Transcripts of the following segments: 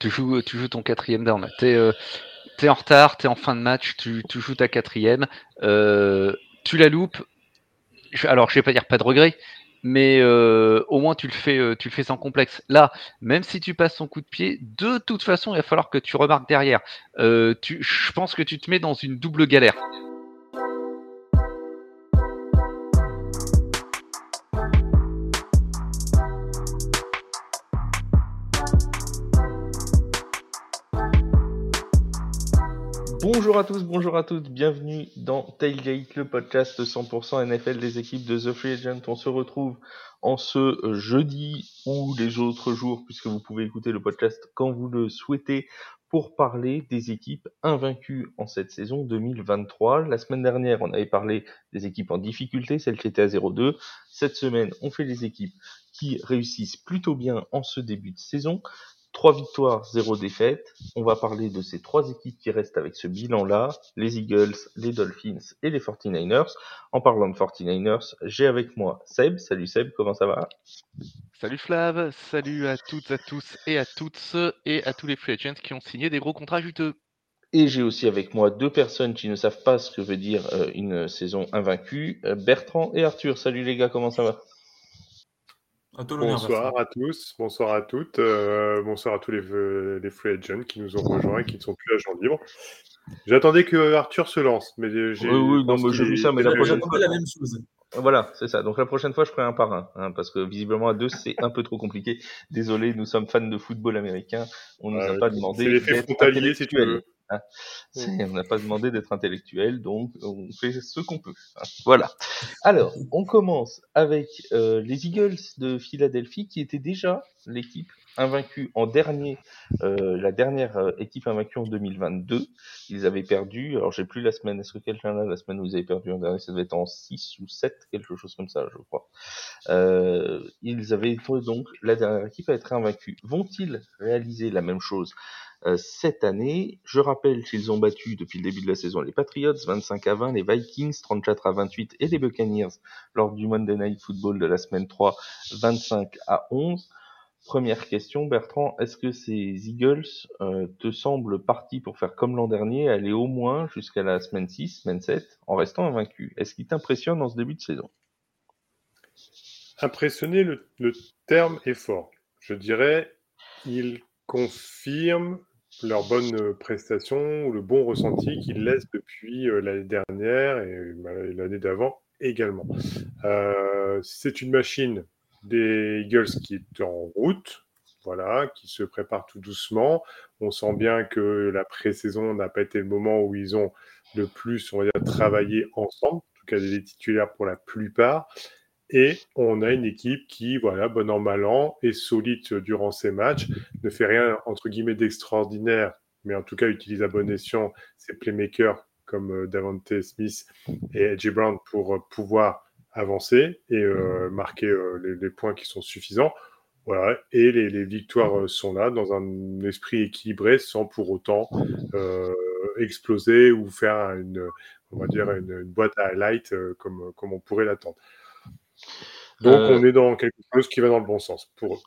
Tu joues, ton quatrième down. T'es euh, es en retard, t'es en fin de match, tu, tu joues ta quatrième, euh, tu la loupes. Alors, je vais pas dire pas de regret, mais euh, au moins tu le fais, tu le fais sans complexe. Là, même si tu passes son coup de pied, de toute façon, il va falloir que tu remarques derrière. Je pense que tu te mets dans une double galère. Bonjour à tous, bonjour à toutes, bienvenue dans Tailgate, le podcast 100% NFL des équipes de The Free Agent. On se retrouve en ce jeudi ou les autres jours, puisque vous pouvez écouter le podcast quand vous le souhaitez, pour parler des équipes invaincues en cette saison 2023. La semaine dernière, on avait parlé des équipes en difficulté, celles qui étaient à 0-2. Cette semaine, on fait les équipes qui réussissent plutôt bien en ce début de saison. Trois victoires, zéro défaite. On va parler de ces trois équipes qui restent avec ce bilan-là, les Eagles, les Dolphins et les 49ers. En parlant de 49ers, j'ai avec moi Seb. Salut Seb, comment ça va? Salut Flav, salut à toutes, à tous et à toutes, et à tous les free agents qui ont signé des gros contrats juteux. Et j'ai aussi avec moi deux personnes qui ne savent pas ce que veut dire euh, une saison invaincue, euh, Bertrand et Arthur. Salut les gars, comment ça va? À toi l'honneur, Bonsoir à tous, bonsoir à toutes, euh, bonsoir à tous les, les free agents qui nous ont rejoints et qui ne sont plus agents libres. J'attendais que Arthur se lance, mais j'ai. Oui, oui, vu ça, mais la qu'il- prochaine J'attendais la même chose. Voilà, c'est ça. Donc la prochaine fois, je ferai un par un, hein, parce que visiblement à deux, c'est un peu trop compliqué. Désolé, nous sommes fans de football américain. On nous a pas demandé c'est l'effet frontalier, si tu veux. Hein. On n'a pas demandé d'être intellectuel, donc on fait ce qu'on peut. hein. Voilà. Alors, on commence avec euh, les Eagles de Philadelphie, qui étaient déjà l'équipe invaincue en dernier, euh, la dernière euh, équipe invaincue en 2022. Ils avaient perdu, alors j'ai plus la semaine, est-ce que quelqu'un a la semaine où ils avaient perdu en dernier? Ça devait être en 6 ou 7, quelque chose comme ça, je crois. Euh, ils avaient donc la dernière équipe à être invaincue. Vont-ils réaliser la même chose cette année Je rappelle qu'ils ont battu depuis le début de la saison les Patriots 25 à 20, les Vikings 34 à 28 et les Buccaneers lors du Monday Night Football de la semaine 3 25 à 11. Première question, Bertrand, est-ce que ces Eagles euh, te semblent partis pour faire comme l'an dernier, aller au moins jusqu'à la semaine 6, semaine 7, en restant invaincus? Est-ce qu'ils t'impressionnent dans ce début de saison? Impressionné, le, le terme est fort. Je dirais, ils confirment leur bonne euh, prestation le bon ressenti qu'ils laissent depuis euh, l'année dernière et bah, l'année d'avant également. Euh, c'est une machine des Eagles qui est en route, voilà, qui se prépare tout doucement. On sent bien que la pré-saison n'a pas été le moment où ils ont le plus, on va dire, travaillé ensemble, en tout cas des titulaires pour la plupart. Et on a une équipe qui, voilà, bon an, mal an, est solide durant ces matchs, ne fait rien, entre guillemets, d'extraordinaire, mais en tout cas utilise à bon escient ses playmakers comme euh, Davante Smith et Edgy Brown pour euh, pouvoir avancer et euh, marquer les, points qui sont suffisants. Voilà, et les, victoires sont là dans un esprit équilibré sans pour autant exploser ou faire une, on va dire une, boîte à highlight comme, comme on pourrait l'attendre. Donc Euh, on est dans quelque chose qui va dans le bon sens pour eux.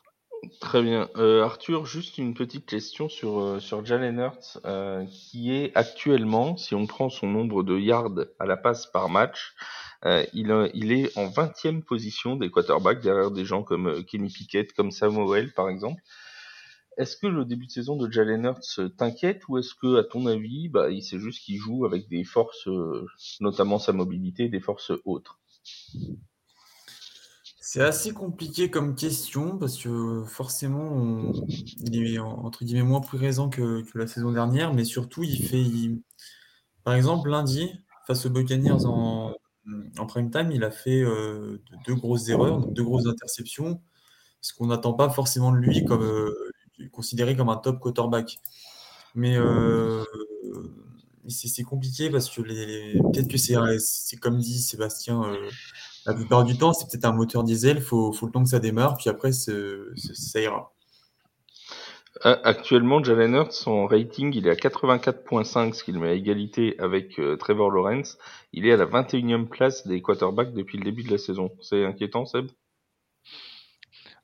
Très bien. Euh, Arthur, juste une petite question sur, euh, sur Jalen Hurts, euh, qui est actuellement, si on prend son nombre de yards à la passe par match, euh, il, il est en 20e position des quarterbacks, derrière des gens comme Kenny Pickett, comme Samuel par exemple. Est-ce que le début de saison de Jalen Hurts t'inquiète ou est-ce que, à ton avis, bah, il sait juste qu'il joue avec des forces, notamment sa mobilité, des forces autres? C'est assez compliqué comme question parce que forcément, il est en- entre guillemets moins présent que, que la saison dernière, mais surtout, il fait. Par exemple, lundi, face aux Buccaneers en, en prime time, il a fait euh, de- deux grosses erreurs, donc deux grosses interceptions, ce qu'on n'attend pas forcément de lui comme euh, considéré comme un top quarterback. Mais euh, c'est compliqué parce que les, peut-être que c'est comme dit Sébastien. euh, la plupart du temps, c'est peut-être un moteur diesel, il faut, le temps que ça démarre, puis après, ça ira. Actuellement, Jalen Hurts, son rating, il est à 84.5, ce qui met à égalité avec euh, Trevor Lawrence. Il est à la 21e place des quarterbacks depuis le début de la saison. C'est inquiétant, Seb?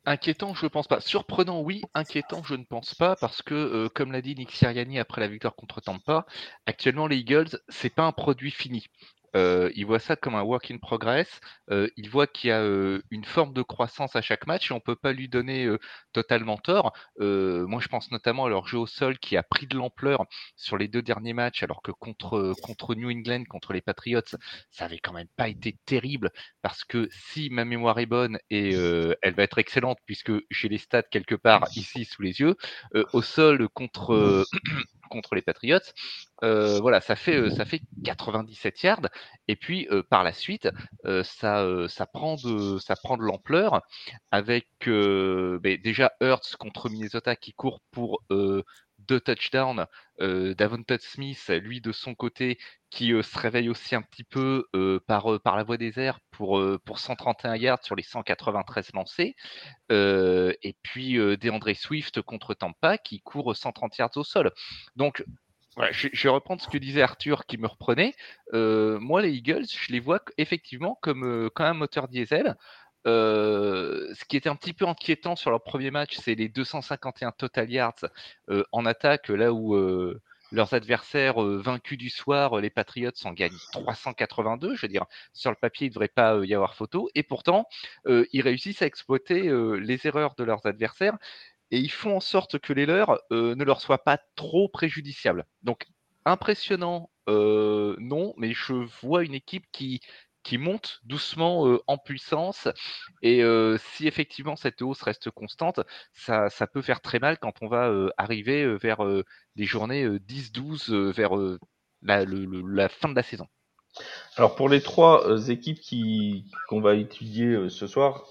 Inquiétant, je ne pense pas. Surprenant, oui. Inquiétant, je ne pense pas, parce que, euh, comme l'a dit Nick Siriani après la victoire contre Tampa, actuellement les Eagles, c'est pas un produit fini. Euh, il voit ça comme un work in progress. Euh, il voit qu'il y a euh, une forme de croissance à chaque match on ne peut pas lui donner totalement tort. moi, je pense notamment à leur jeu au sol qui a pris de l'ampleur sur les deux derniers matchs, alors que contre, contre New England, contre les Patriots, ça avait quand même pas été terrible parce que si ma mémoire est bonne et elle va être excellente puisque j'ai les stats quelque part ici sous les yeux, au sol contre contre les Patriots. Euh, voilà, ça fait, euh, ça fait 97 yards. Et puis euh, par la suite, ça, prend de, ça prend de l'ampleur avec ben, déjà Hurts contre Minnesota qui court pour deux touchdowns. Davonta Smith, lui de son côté, qui se réveille aussi un petit peu par, par la voie des airs pour, pour 131 yards sur les 193 lancés. et puis DeAndre Swift contre Tampa qui court 130 yards au sol. Donc je, vais reprendre ce que disait Arthur qui me reprenait. moi, les Eagles, je les vois effectivement comme, comme un moteur diesel. Ce qui était un petit peu inquiétant sur leur premier match, c'est les 251 total yards en attaque, là où leurs adversaires vaincus du soir, les Patriots, en gagnent 382. Je veux dire, sur le papier, il ne devrait pas y avoir photo. Et pourtant, ils réussissent à exploiter les erreurs de leurs adversaires et ils font en sorte que les leurs euh, ne leur soient pas trop préjudiciables. Donc impressionnant, euh, non, mais je vois une équipe qui, qui monte doucement euh, en puissance. Et si effectivement cette hausse reste constante, ça, peut faire très mal quand on va arriver vers des journées 10-12, vers la, fin de la saison. Alors pour les trois équipes qui qu'on va étudier ce soir,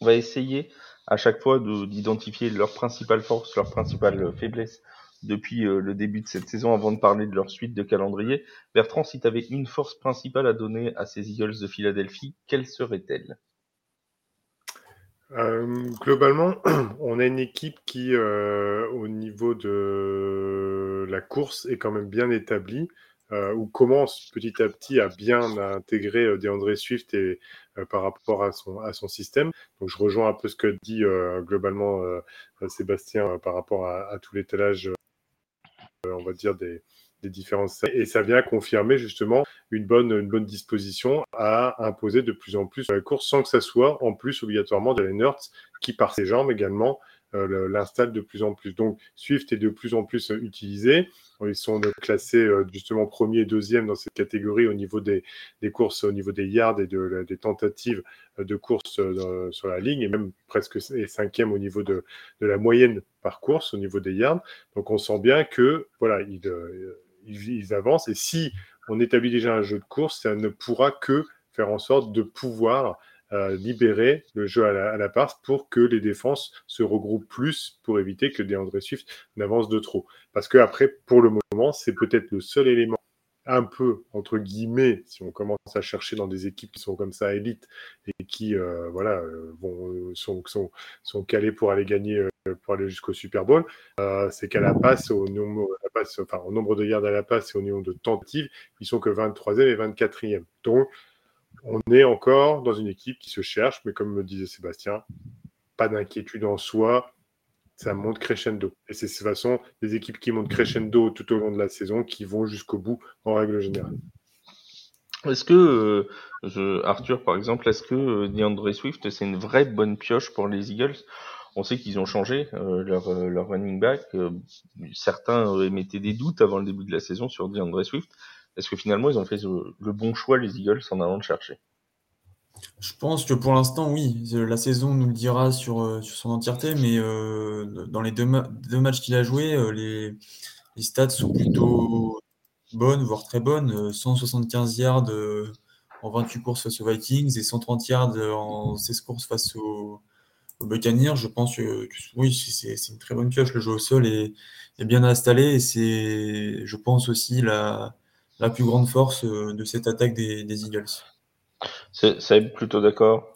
on va essayer à chaque fois d'identifier leur principale force, leur principale faiblesse depuis euh, le début de cette saison avant de parler de leur suite de calendrier. Bertrand, si tu avais une force principale à donner à ces Eagles de Philadelphie, quelle serait-elle? Euh, globalement, on a une équipe qui, euh, au niveau de la course, est quand même bien établie. Ou commence petit à petit à bien intégrer DeAndre Swift et, par rapport à son, système. Donc je rejoins un peu ce que dit globalement Sébastien par rapport à tout l'étalage, on va dire, des, des différences. Et ça vient confirmer justement une bonne, disposition à imposer de plus en plus la course sans que ça soit en plus obligatoirement de Hurts qui par ses jambes également euh, l'installe de plus en plus. Donc Swift est de plus en plus utilisé. Ils sont classés euh, justement premier et deuxième dans cette catégorie au niveau des, courses, au niveau des yards et des tentatives de course euh, sur la ligne, et même presque cinquième au niveau de, la moyenne par course, au niveau des yards. Donc on sent bien que voilà, ils avancent. Et si on établit déjà un jeu de course, ça ne pourra que faire en sorte de pouvoir euh, libérer le jeu à la, part pour que les défenses se regroupent plus pour éviter que DeAndre Swift n'avance de trop. Parce que après, pour le moment, c'est peut-être le seul élément un peu entre guillemets, si on commence à chercher dans des équipes qui sont comme ça élites et qui euh, voilà euh, vont, sont, sont, calés pour aller gagner, pour aller jusqu'au Super Bowl, c'est qu'à la passe, au nombre, enfin, au nombre de yards à la passe et au niveau de tentatives, ils sont que 23e et 24e. Donc on est encore dans une équipe qui se cherche, mais comme me disait Sébastien, pas d'inquiétude en soi, ça monte crescendo. Et c'est de toute façon des équipes qui montent crescendo tout au long de la saison qui vont jusqu'au bout en règle générale. Est-ce que, euh, Arthur par exemple, est-ce que euh, DeAndre Swift c'est une vraie bonne pioche pour les Eagles? On sait qu'ils ont changé euh, leur, leur, running back. certains émettaient des doutes avant le début de la saison sur DeAndre Swift. Est-ce que finalement ils ont fait le bon choix les Eagles en allant le chercher? Je pense que pour l'instant oui. La saison nous le dira sur, euh, son entièreté, mais euh, dans les deux, matchs qu'il a joués, euh, les, stats sont plutôt bonnes, voire très bonnes. 175 yards en 28 courses face aux Vikings et 130 yards en 16 courses face aux, Buccaneers. Je pense que, oui, c'est une très bonne pioche. Le jeu au sol est, bien installé je pense aussi, la la plus grande force euh, de cette attaque des, Eagles. C'est plutôt d'accord?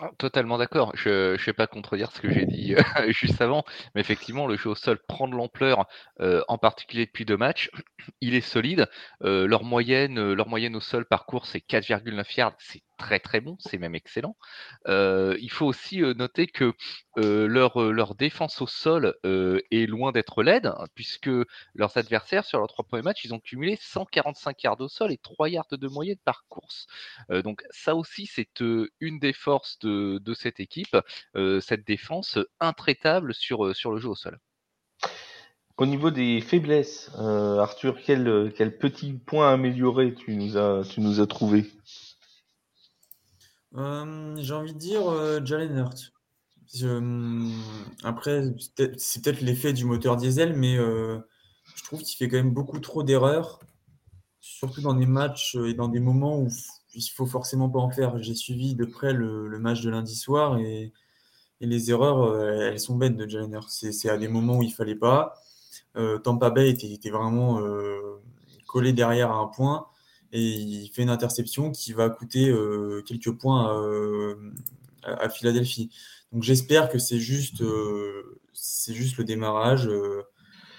Ah, totalement d'accord. Je ne vais pas contredire ce que j'ai dit euh, juste avant, mais effectivement, le jeu au sol prend de l'ampleur, euh, en particulier depuis deux matchs. Il est solide. leur, moyenne, leur moyenne au sol par course, c'est 4,9 yards. C'est très très bon, c'est même excellent. il faut aussi noter que leur, leur défense au sol est loin d'être laide, hein, puisque leurs adversaires, sur leurs trois premiers matchs, ils ont cumulé 145 yards au sol et 3 yards de moyenne par course. donc ça aussi, c'est une des forces de, de cette équipe, cette défense intraitable sur, sur le jeu au sol. Au niveau des faiblesses, Arthur, quel, quel petit point amélioré tu nous as, tu nous as trouvé? J'ai envie de dire Jalen Hurt. après, c'est peut-être l'effet du moteur diesel, mais je trouve qu'il fait quand même beaucoup trop d'erreurs, surtout dans des matchs et dans des moments où il faut forcément pas en faire. J'ai suivi de près le, match de lundi soir et, les erreurs, elles sont bêtes de Jalen Hurt. C'est à des moments où il fallait pas. Euh, Tampa Bay était, vraiment euh, collé derrière à un point et il fait une interception qui va coûter euh, quelques points à, Philadelphie. Donc j'espère que c'est juste, c'est juste le démarrage.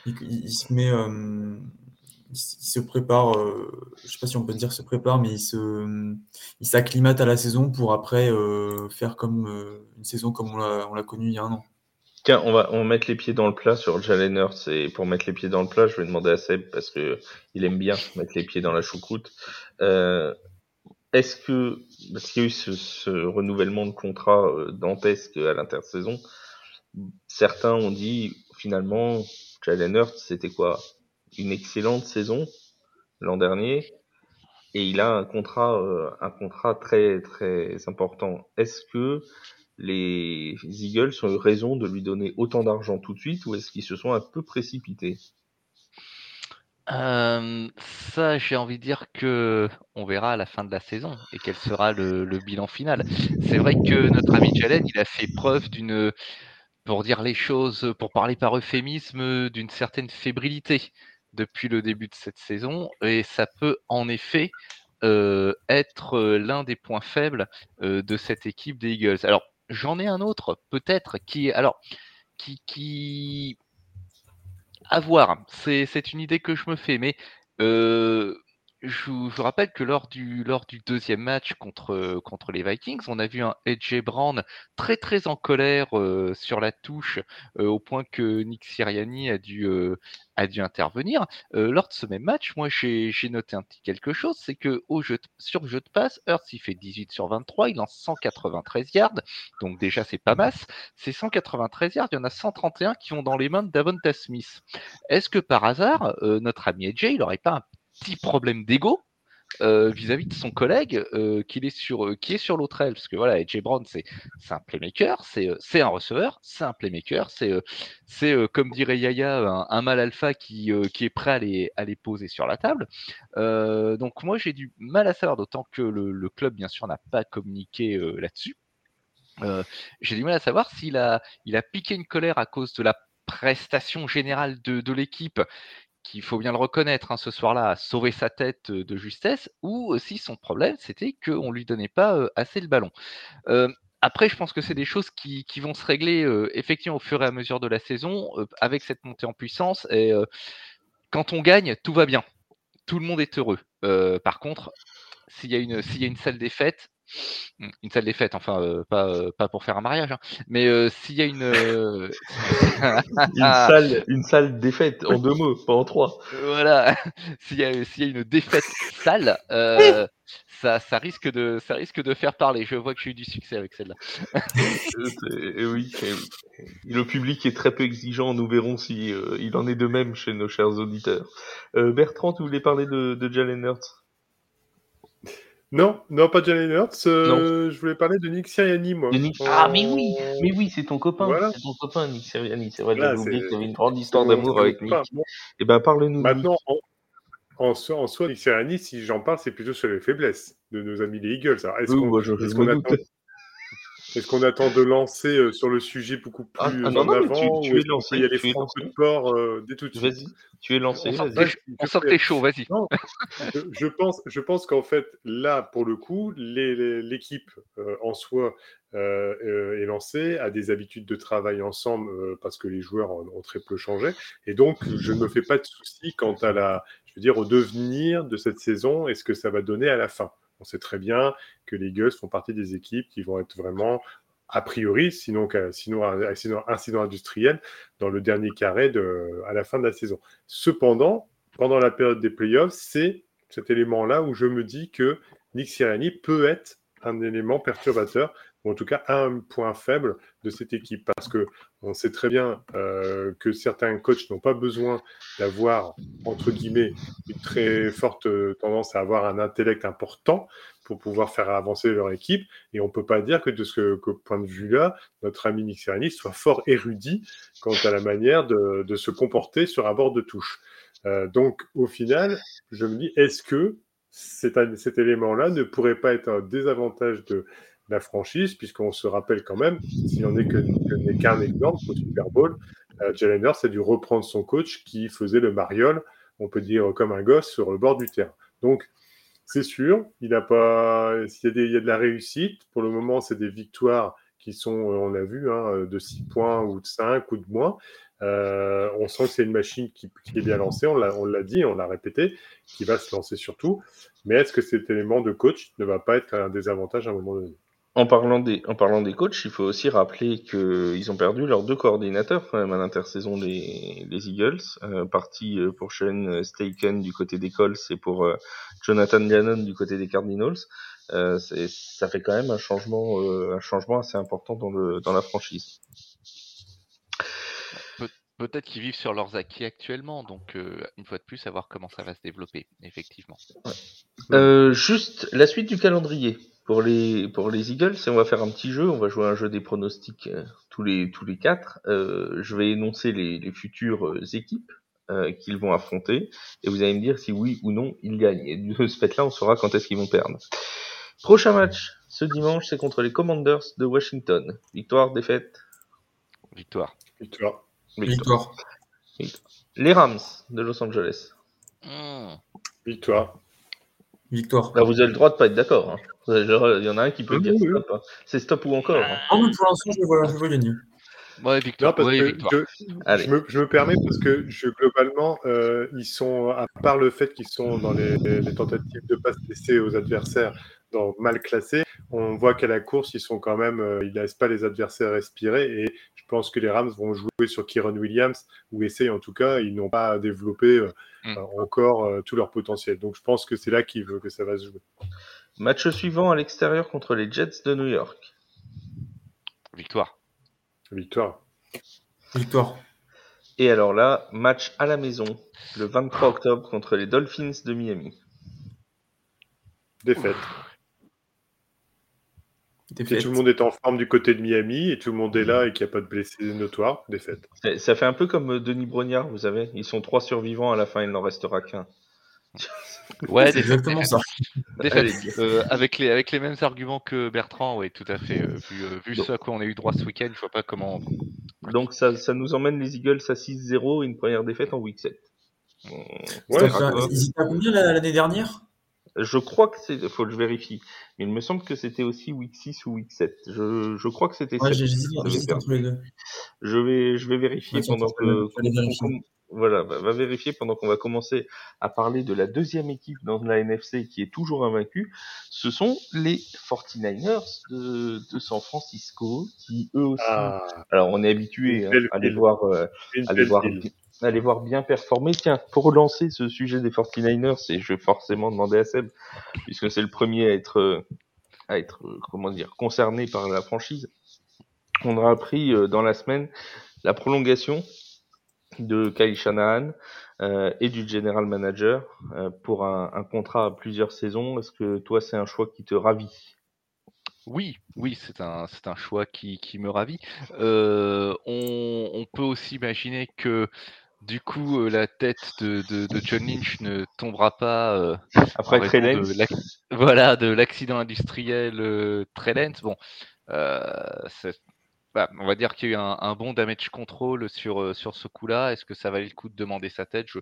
Il, se met, il, se prépare, je ne sais pas si on peut dire se prépare, mais il il s'acclimate à la saison pour après faire comme une saison comme on l'a connue il y a un an. Tiens, on va, on mettre les pieds dans le plat sur Jalen Hurts et pour mettre les pieds dans le plat, je vais demander à Seb parce que il aime bien mettre les pieds dans la choucroute. Euh, est-ce que, parce qu'il y a eu ce, renouvellement de contrat euh, dantesque à l'intersaison, certains ont dit finalement Jalen Hurts c'était quoi? Une excellente saison l'an dernier et il a un contrat, euh, un contrat très très important. Est-ce que les Eagles ont eu raison de lui donner autant d'argent tout de suite ou est-ce qu'ils se sont un peu précipités? Euh, ça, j'ai envie de dire que on verra à la fin de la saison et quel sera le, bilan final. C'est vrai que notre ami Jalen, il a fait preuve d'une, pour dire les choses, pour parler par euphémisme, d'une certaine fébrilité depuis le début de cette saison et ça peut en effet euh, être l'un des points faibles euh, de cette équipe des Eagles. Alors J'en ai un autre, peut-être, qui alors qui, qui... à voir. C'est une idée que je me fais, mais euh, je, vous rappelle que lors du, lors du deuxième match contre, contre les Vikings, on a vu un AJ Brown très très en colère euh, sur la touche, euh, au point que Nick Siriani a dû, euh, a dû intervenir. lors de ce même match, moi j'ai noté un petit quelque chose, c'est que au jeu sur le jeu de passe, Hurts il fait 18 sur 23, il lance 193 yards, donc déjà c'est pas masse. Ces 193 yards, il y en a 131 qui vont dans les mains de Davonta Smith. Est-ce que par hasard, notre ami AJ, il n'aurait pas un petit problème d'ego euh, vis-à-vis de son collègue euh, est sur, euh, qui est sur l'autre aile. Parce que voilà, AJ Brown, c'est un playmaker, c'est un receveur, c'est un playmaker, c'est comme dirait Yaya, un, mal alpha qui, qui est prêt à les, poser sur la table. donc moi, j'ai du mal à savoir, d'autant que le, club, bien sûr, n'a pas communiqué là-dessus. j'ai du mal à savoir s'il a, piqué une colère à cause de la prestation générale de l'équipe qu'il faut bien le reconnaître hein, ce soir-là, a sauvé sa tête de justesse, ou aussi son problème, c'était qu'on ne lui donnait pas assez le ballon. après, je pense que c'est des choses qui, vont se régler effectivement au fur et à mesure de la saison, avec cette montée en puissance. Quand on gagne, tout va bien. Tout le monde est heureux. par contre, s'il y, a une, s'il y a une seule défaite, Mmh, une salle des fêtes, enfin, euh, pas, euh, pas pour faire un mariage, hein. mais euh, s'il y a une. une, salle, une salle défaite, en deux mots, pas en trois. Voilà, s'il y, y a une défaite sale, ça, ça, risque de, ça risque de faire parler. Je vois que j'ai eu du succès avec celle-là. oui, le public est très peu exigeant, nous verrons si il en est de même chez nos chers auditeurs. Bertrand, tu voulais parler de, de Jalen Hurts? Non, non, pas Jalen Hurts. Euh, je voulais parler de Nick Sirianni, moi. Ah, mais oui, mais oui, c'est ton copain. C'est ton copain, Nick Sirianni. C'est vrai, j'avais oublié qu'il y avait une grande histoire d'amour avec Nick. Eh ben, parle-nous. Maintenant, en, en, soi, en soi, Nick Sirianni, si j'en parle, c'est plutôt sur les faiblesses de nos amis les Eagles. Est-ce qu'on moi, je, est attend... Est-ce qu'on attend de lancer euh, sur le sujet beaucoup ah, plus ah, non, en non, avant tu, tu es lancé, Il y a les francs de port euh, dès tout de suite? Vas-y, tu es lancé. On, on sort que t'es chaud, vas-y. je, je, pense, je pense qu'en fait, là, pour le coup, l'équipe euh, en soi euh, euh, est lancée, a des habitudes de travail ensemble euh, parce que les joueurs ont, ont, très peu changé. Et donc, je ne me fais pas de soucis quant à la, je veux dire, au devenir de cette saison et ce que ça va donner à la fin. On sait très bien que les Eagles font partie des équipes qui vont être vraiment a priori, sinon, sinon, incident industriel, dans le dernier carré de, à la fin de la saison. Cependant, pendant la période des playoffs, c'est cet élément-là où je me dis que Nick Sirianni peut être un élément perturbateur, ou en tout cas un point faible de cette équipe, parce que on sait très bien euh, que certains coachs n'ont pas besoin d'avoir, entre guillemets, une très forte tendance à avoir un intellect important pour pouvoir faire avancer leur équipe, et on peut pas dire que de ce point de vue-là, notre ami Nick Sirianni soit fort érudit quant à la manière de, se comporter sur un bord de touche. Euh, donc, au final, je me dis, est-ce que cet élément-là ne pourrait pas être un désavantage de la franchise, puisqu'on se rappelle quand même, s'il en est que, n'est qu'un exemple au Super Bowl, euh, Jalen Hurts a dû reprendre son coach qui faisait le mariole, on peut dire comme un gosse, sur le bord du terrain. Donc, c'est sûr, il a pas, s'il y, a de la réussite, pour le moment, c'est des victoires qui sont, on l'a vu, hein, de 6 points ou de 5 ou de moins. Euh, on sent que c'est une machine qui, est bien lancée, on l'a dit, on l'a répété, qui va se lancer surtout. Mais est-ce que cet élément de coach ne va pas être un désavantage à un moment donné? En parlant, des, en parlant des coachs, il faut aussi rappeler qu'ils ont perdu leurs deux coordinateurs quand même à l'intersaison des, Eagles. Euh, parti euh, pour Shane Staken du côté des Colts et pour Jonathan Gannon du côté des Cardinals. ça fait quand même un changement, un changement assez important dans, le, dans la franchise peut-être qu'ils vivent sur leurs acquis actuellement, donc euh, une fois de plus, à voir comment ça va se développer, effectivement. Euh, juste la suite du calendrier pour les pour les Eagles, on va faire un petit jeu, on va jouer un jeu des pronostics euh, tous les tous les quatre. je vais énoncer les, les futures équipes qu'ils vont affronter, et vous allez me dire si oui ou non ils gagnent. Et de ce fait-là, on saura quand est-ce qu'ils vont perdre. Prochain match ce dimanche, c'est contre les Commanders de Washington. Victoire, défaite. Victoire. Victoire. Victoire. Les Rams de Los Angeles. Hmm. Victoire. Victoire. Là, vous avez le droit de pas être d'accord. Hein. Il y en a un qui peut dire stop. Hein. C'est stop ou encore. Hein. Ah, pour l'instant, je vois, je gagner. Ouais, victoire. parce que Je, me, je, me, permets parce que je, globalement, euh, ils sont, à part le fait qu'ils sont dans les, les, tentatives de passe laissées aux adversaires dans mal classés, on voit qu'à la course, ils sont quand même, euh, ils laissent pas les adversaires respirer et je pense que les Rams vont jouer sur Kieron Williams ou essayent en tout cas, ils n'ont pas développé euh, mm. encore tout leur potentiel. Donc je pense que c'est là qu'il veut que ça va se jouer. Match suivant à l'extérieur contre les Jets de New York. Victoire. Victoire. Victoire. Et alors là, match à la maison, le 23 octobre contre les Dolphins de Miami. Défaite. Défaite. tout le monde est en forme du côté de Miami et tout le monde est là et qu'il n'y a pas de blessés notoires, défaite. Ça fait un peu comme Denis Brognard, vous savez. Ils sont trois survivants, à la fin il n'en restera qu'un. Ouais, c'est exactement ça. Euh, avec, les, avec les mêmes arguments que Bertrand, oui, tout à fait. Euh, vu, euh, vu ce à quoi on a eu droit ce week-end, je vois pas comment. Donc ça, ça nous emmène les Eagles à 6-0 et une première défaite en week 7. Ouais, ils étaient à combien l'année dernière? Je crois que c'est. Faut que je vérifie. Mais il me semble que c'était aussi week 6 ou week 7. Je, je crois que c'était ouais, j'hésite entre les deux. Je vais, je vais vérifier pendant que. Voilà, va, vérifier pendant qu'on va commencer à parler de la deuxième équipe dans la NFC qui est toujours invaincue. Ce sont les 49ers de, de San Francisco qui eux aussi. Ah. alors on est habitué hein, à les voir, euh, à les voir, à les voir bien performer. Tiens, pour relancer ce sujet des 49ers, et je vais forcément demander à Seb, puisque c'est le premier à être, à être, comment dire, concerné par la franchise. On a appris euh, dans la semaine la prolongation de Kyle Shanahan euh, et du general manager euh, pour un, contrat à plusieurs saisons. Est-ce que toi, c'est un choix qui te ravit? Oui, oui, c'est un, c'est un choix qui, qui me ravit. Euh, on, peut aussi imaginer que du coup, euh, la tête de, de, de, John Lynch ne tombera pas euh, après de voilà, de l'accident industriel euh, Bon, euh, bah, on va dire qu'il y a eu un, bon damage control sur, sur ce coup-là. Est-ce que ça valait le coup de demander sa tête? Je,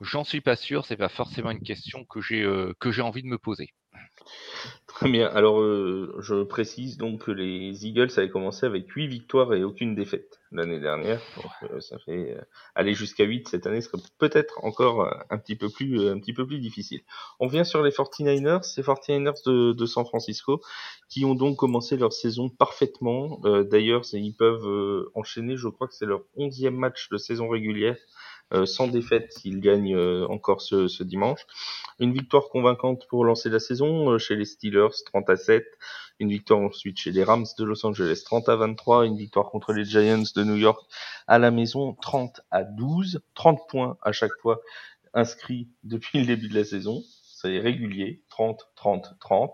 J'en suis pas sûr, c'est pas forcément une question que j'ai euh, que j'ai envie de me poser. Très bien. Alors, euh, je précise donc que les Eagles avaient commencé avec 8 victoires et aucune défaite l'année dernière. Donc, euh, ça fait euh, aller jusqu'à 8 cette année serait peut-être encore euh, un petit peu plus un petit peu plus difficile. On vient sur les 49ers, ces 49ers de, de San Francisco qui ont donc commencé leur saison parfaitement. Euh, D'ailleurs, ils peuvent euh, enchaîner, je crois que c'est leur 11e match de saison régulière sans défaite s'ils gagnent euh, encore ce, ce dimanche. Une victoire convaincante pour lancer la saison euh, chez les Steelers 30 à 7. Une victoire ensuite chez les Rams de Los Angeles 30 à 23. Une victoire contre les Giants de New York à la maison 30 à 12. 30 points à chaque fois inscrits depuis le début de la saison. C'est régulier. 30, 30, 30.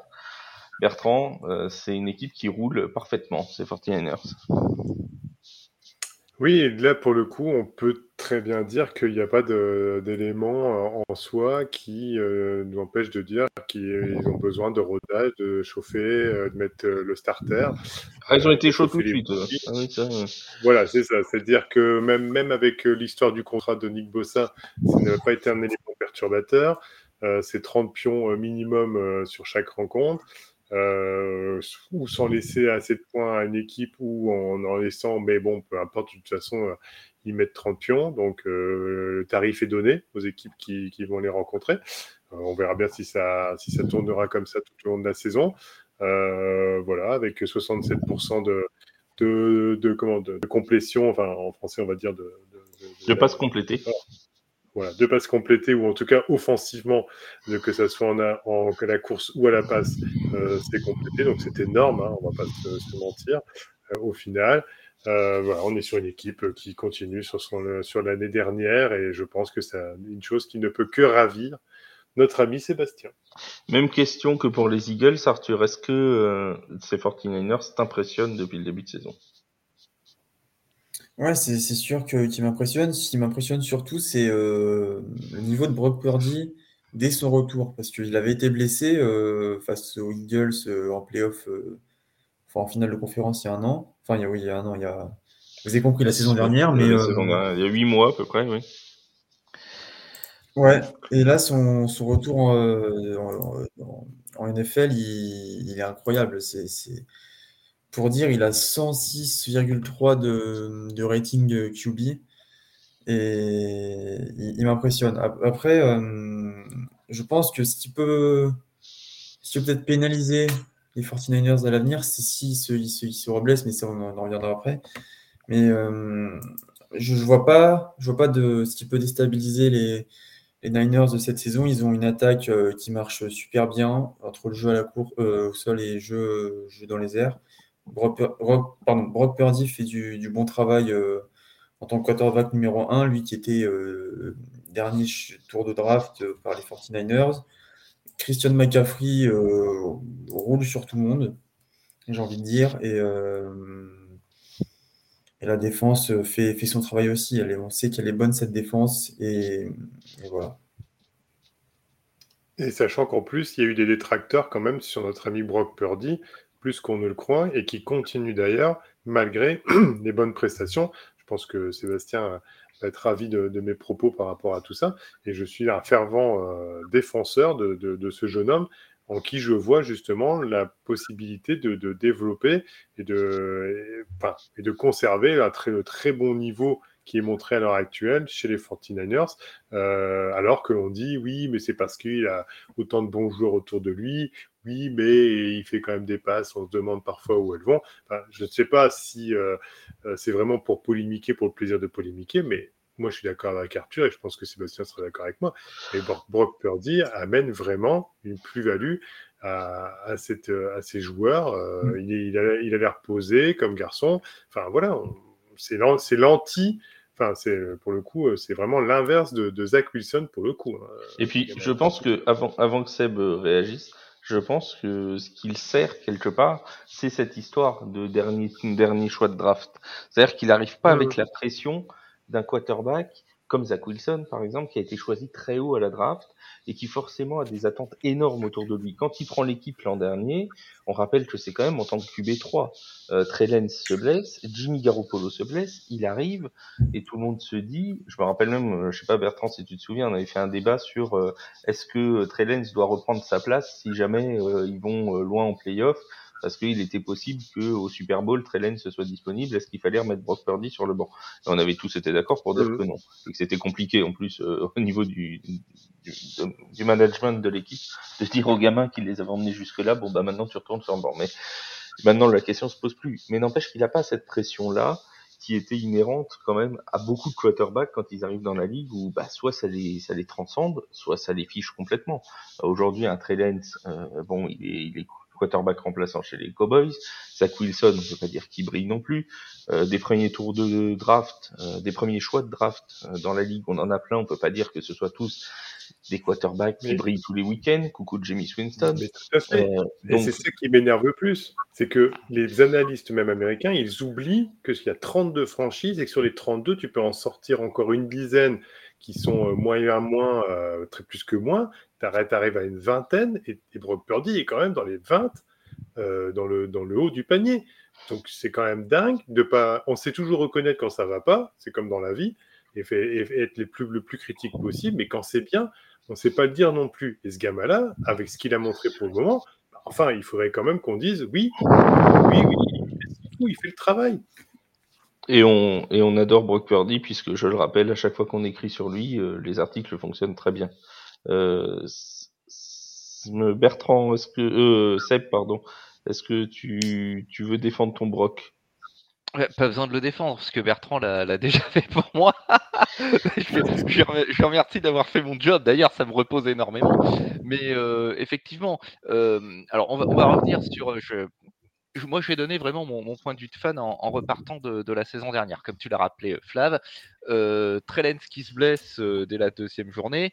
Bertrand, euh, c'est une équipe qui roule parfaitement, ces 49ers. Oui, et là, pour le coup, on peut très bien dire qu'il n'y a pas de- d'éléments euh, en soi qui euh, nous empêchent de dire qu'ils ont besoin de rodage, de chauffer, euh, de mettre euh, le starter. Ah, ils ont été chauds tout de les suite. bougies. Ah oui, ça, euh. Voilà, c'est ça. C'est-à-dire que même, même avec euh, l'histoire du contrat de Nick Bossa, ça n'a pas été un élément perturbateur. Euh, c'est 30 pions euh, minimum euh, sur chaque rencontre. Euh, ou sans laisser assez de points à une équipe ou en en laissant, mais bon, peu importe, de toute façon, euh, ils mettent 30 pions. Donc, euh, le tarif est donné aux équipes qui, qui vont les rencontrer. Euh, on verra bien si ça, si ça tournera comme ça tout au long de la saison. Voilà, avec 67% de, de, de, comment, de, de complétion, enfin en français on va dire de, de, De passes complétées. Voilà, de passes complétées ou en tout cas offensivement, que ça soit en, a- en à la course ou à la passe, euh, c'est complété. Donc c'est énorme, hein, on va pas se, mentir. Euh, au final, euh, voilà, on est sur une équipe qui continue sur, sur l'année dernière et je pense que c'est une chose qui ne peut que ravir notre ami Sébastien. Même question que pour les Eagles, Arthur. Est-ce que euh, ces 49ers t'impressionnent depuis le début de saison? Ouais, c'est c'est sûr que qui m'impressionne. Ce qui m'impressionne surtout, c'est euh, le niveau de Brock Purdy dès son retour, parce qu'il avait été blessé euh, face aux Eagles euh, en playoff, enfin en finale de conférence il y a un an. Enfin, il y a, oui, il y a un an, il y a. Vous avez compris la saison dernière, mais La saison dernière, Il y a 8 mois à peu près, oui. ouais. Et là, son, son retour en, en- en- en NFL, il, il est incroyable. C'est, c'est- pour dire, il a 106,3 de, de rating euh, QB. Et il, m'impressionne. Ap- Après, euh, je pense que ce qui peut, ce qui peut peut-être pénaliser les 49ers à l'avenir, c'est s'ils se, ils se, ils se reblessent, mais ça, on en reviendra après. Mais euh, je ne vois pas, je vois pas de ce qui peut déstabiliser les, les Niners de cette saison. Ils ont une attaque qui marche super bien entre le jeu à la cour, au sol et le jeu, jeu dans les airs. Brock, Purdy fait du, bon travail euh, en tant que quarterback numéro 1, lui qui était euh, dernier tour de draft euh, par les 49ers. Christian McCaffrey roule sur tout le monde, j'ai envie de dire. Et, la défense fait, son travail aussi. On sait qu'elle est bonne, cette défense. Et, et voilà. Et sachant qu'en plus, il y a eu des détracteurs quand même sur notre ami Brock Purdy, plus qu'on ne le croit, et qui continuent d'ailleurs, malgré les bonnes prestations. Je pense que Sébastien va être ravi de, mes propos par rapport à tout ça. Et je suis un fervent euh, défenseur de, ce jeune homme en qui je vois justement la possibilité de, développer et de conserver un très, le très bon niveau qui est montré à l'heure actuelle chez les 49ers, euh, alors que l'on dit oui, mais c'est parce qu'il a autant de bons joueurs autour de lui, oui, mais il fait quand même des passes, on se demande parfois où elles vont. Enfin, je ne sais pas si euh, euh, c'est vraiment pour polémiquer, pour le plaisir de polémiquer, mais moi je suis d'accord avec Arthur et je pense que Sébastien sera d'accord avec moi. Et Brock, Purdy amène vraiment une plus-value à, à, cette, à ces joueurs. Euh, il, est- il a l'air posé comme garçon. Enfin voilà, c'est l'an- c'est l'anti. Enfin, c'est pour le coup, c'est vraiment l'inverse de, de Zach Wilson pour le coup. hein. Et puis, je pense que avant, avant que Seb réagisse, je pense que ce qu'il sert quelque part, c'est cette histoire de dernier, dernier choix de draft. C'est-à-dire qu'il n'arrive pas avec la pression d'un quarterback comme Zach Wilson par exemple, qui a été choisi très haut à la draft et qui forcément a des attentes énormes autour de lui. Quand il prend l'équipe l'an dernier, on rappelle que c'est quand même en tant que QB3. Euh, Trey se blesse, Jimmy Garoppolo se blesse, il arrive et tout le monde se dit, je me rappelle même, euh, je sais pas Bertrand si tu te souviens, on avait fait un débat sur euh, est-ce que Trey doit reprendre sa place si jamais euh, ils vont loin en playoff parce qu'il était possible que au Super Bowl, Trellen se soit disponible. Est-ce qu'il fallait remettre Brock Purdy sur le banc? Et On avait tous été d'accord pour dire que non, et que c'était compliqué en plus euh, au niveau du, du, du management de l'équipe de dire aux gamins qui les avaient emmenés jusque là, bon bah maintenant tu retournes sur le banc. Mais maintenant la question se pose plus. Mais n'empêche qu'il n'a pas cette pression là qui était inhérente quand même à beaucoup de quarterbacks quand ils arrivent dans la ligue où bah, soit ça les, ça les transcende, soit ça les fiche complètement. Aujourd'hui, un Trey euh, bon, il est, il est quarterback remplaçant chez les Cowboys. Zach Wilson, on peut pas dire qu'il brille non plus. Euh, des premiers tours de draft, euh, des premiers choix de draft euh, dans la ligue, on en a plein. On peut pas dire que ce soit tous des quarterbacks qui brillent tous les week-ends. Coucou Jamie Winston. Mais tout à fait. Et c'est ça qui m'énerve le plus, c'est que les analystes même américains, ils oublient que s'il y a 32 franchises et que sur les 32, tu peux en sortir encore une dizaine qui sont moyen moins, très plus que moins, tu arrives à une vingtaine et, Brock Purdy est quand même dans les 20 euh, dans, le, dans le haut du panier. Donc c'est quand même dingue de pas. On sait toujours reconnaître quand ça va pas, c'est comme dans la vie, et, être les plus, le plus critique possible, mais quand c'est bien, on ne sait pas le dire non plus. Et ce gamin-là, avec ce qu'il a montré pour le moment, enfin, il faudrait quand même qu'on dise oui, oui, oui, il fait le travail. Et on, et on adore Brock Purdy, puisque je le rappelle, à chaque fois qu'on écrit sur lui, euh, les articles fonctionnent très bien. Euh, Bertrand, est-ce que euh, Seb, pardon, est-ce que tu, tu veux défendre ton Brock? Pas besoin de le défendre, parce que Bertrand l'a déjà fait pour moi. je, je, remercie d'avoir fait mon job. D'ailleurs, ça me repose énormément. Mais euh, effectivement, euh, alors on va, on va, revenir sur. Je, moi, je vais donner vraiment mon, point de vue de fan en, repartant de, la saison dernière. Comme tu l'as rappelé, Flav, euh, Trellens qui se blesse dès la deuxième journée.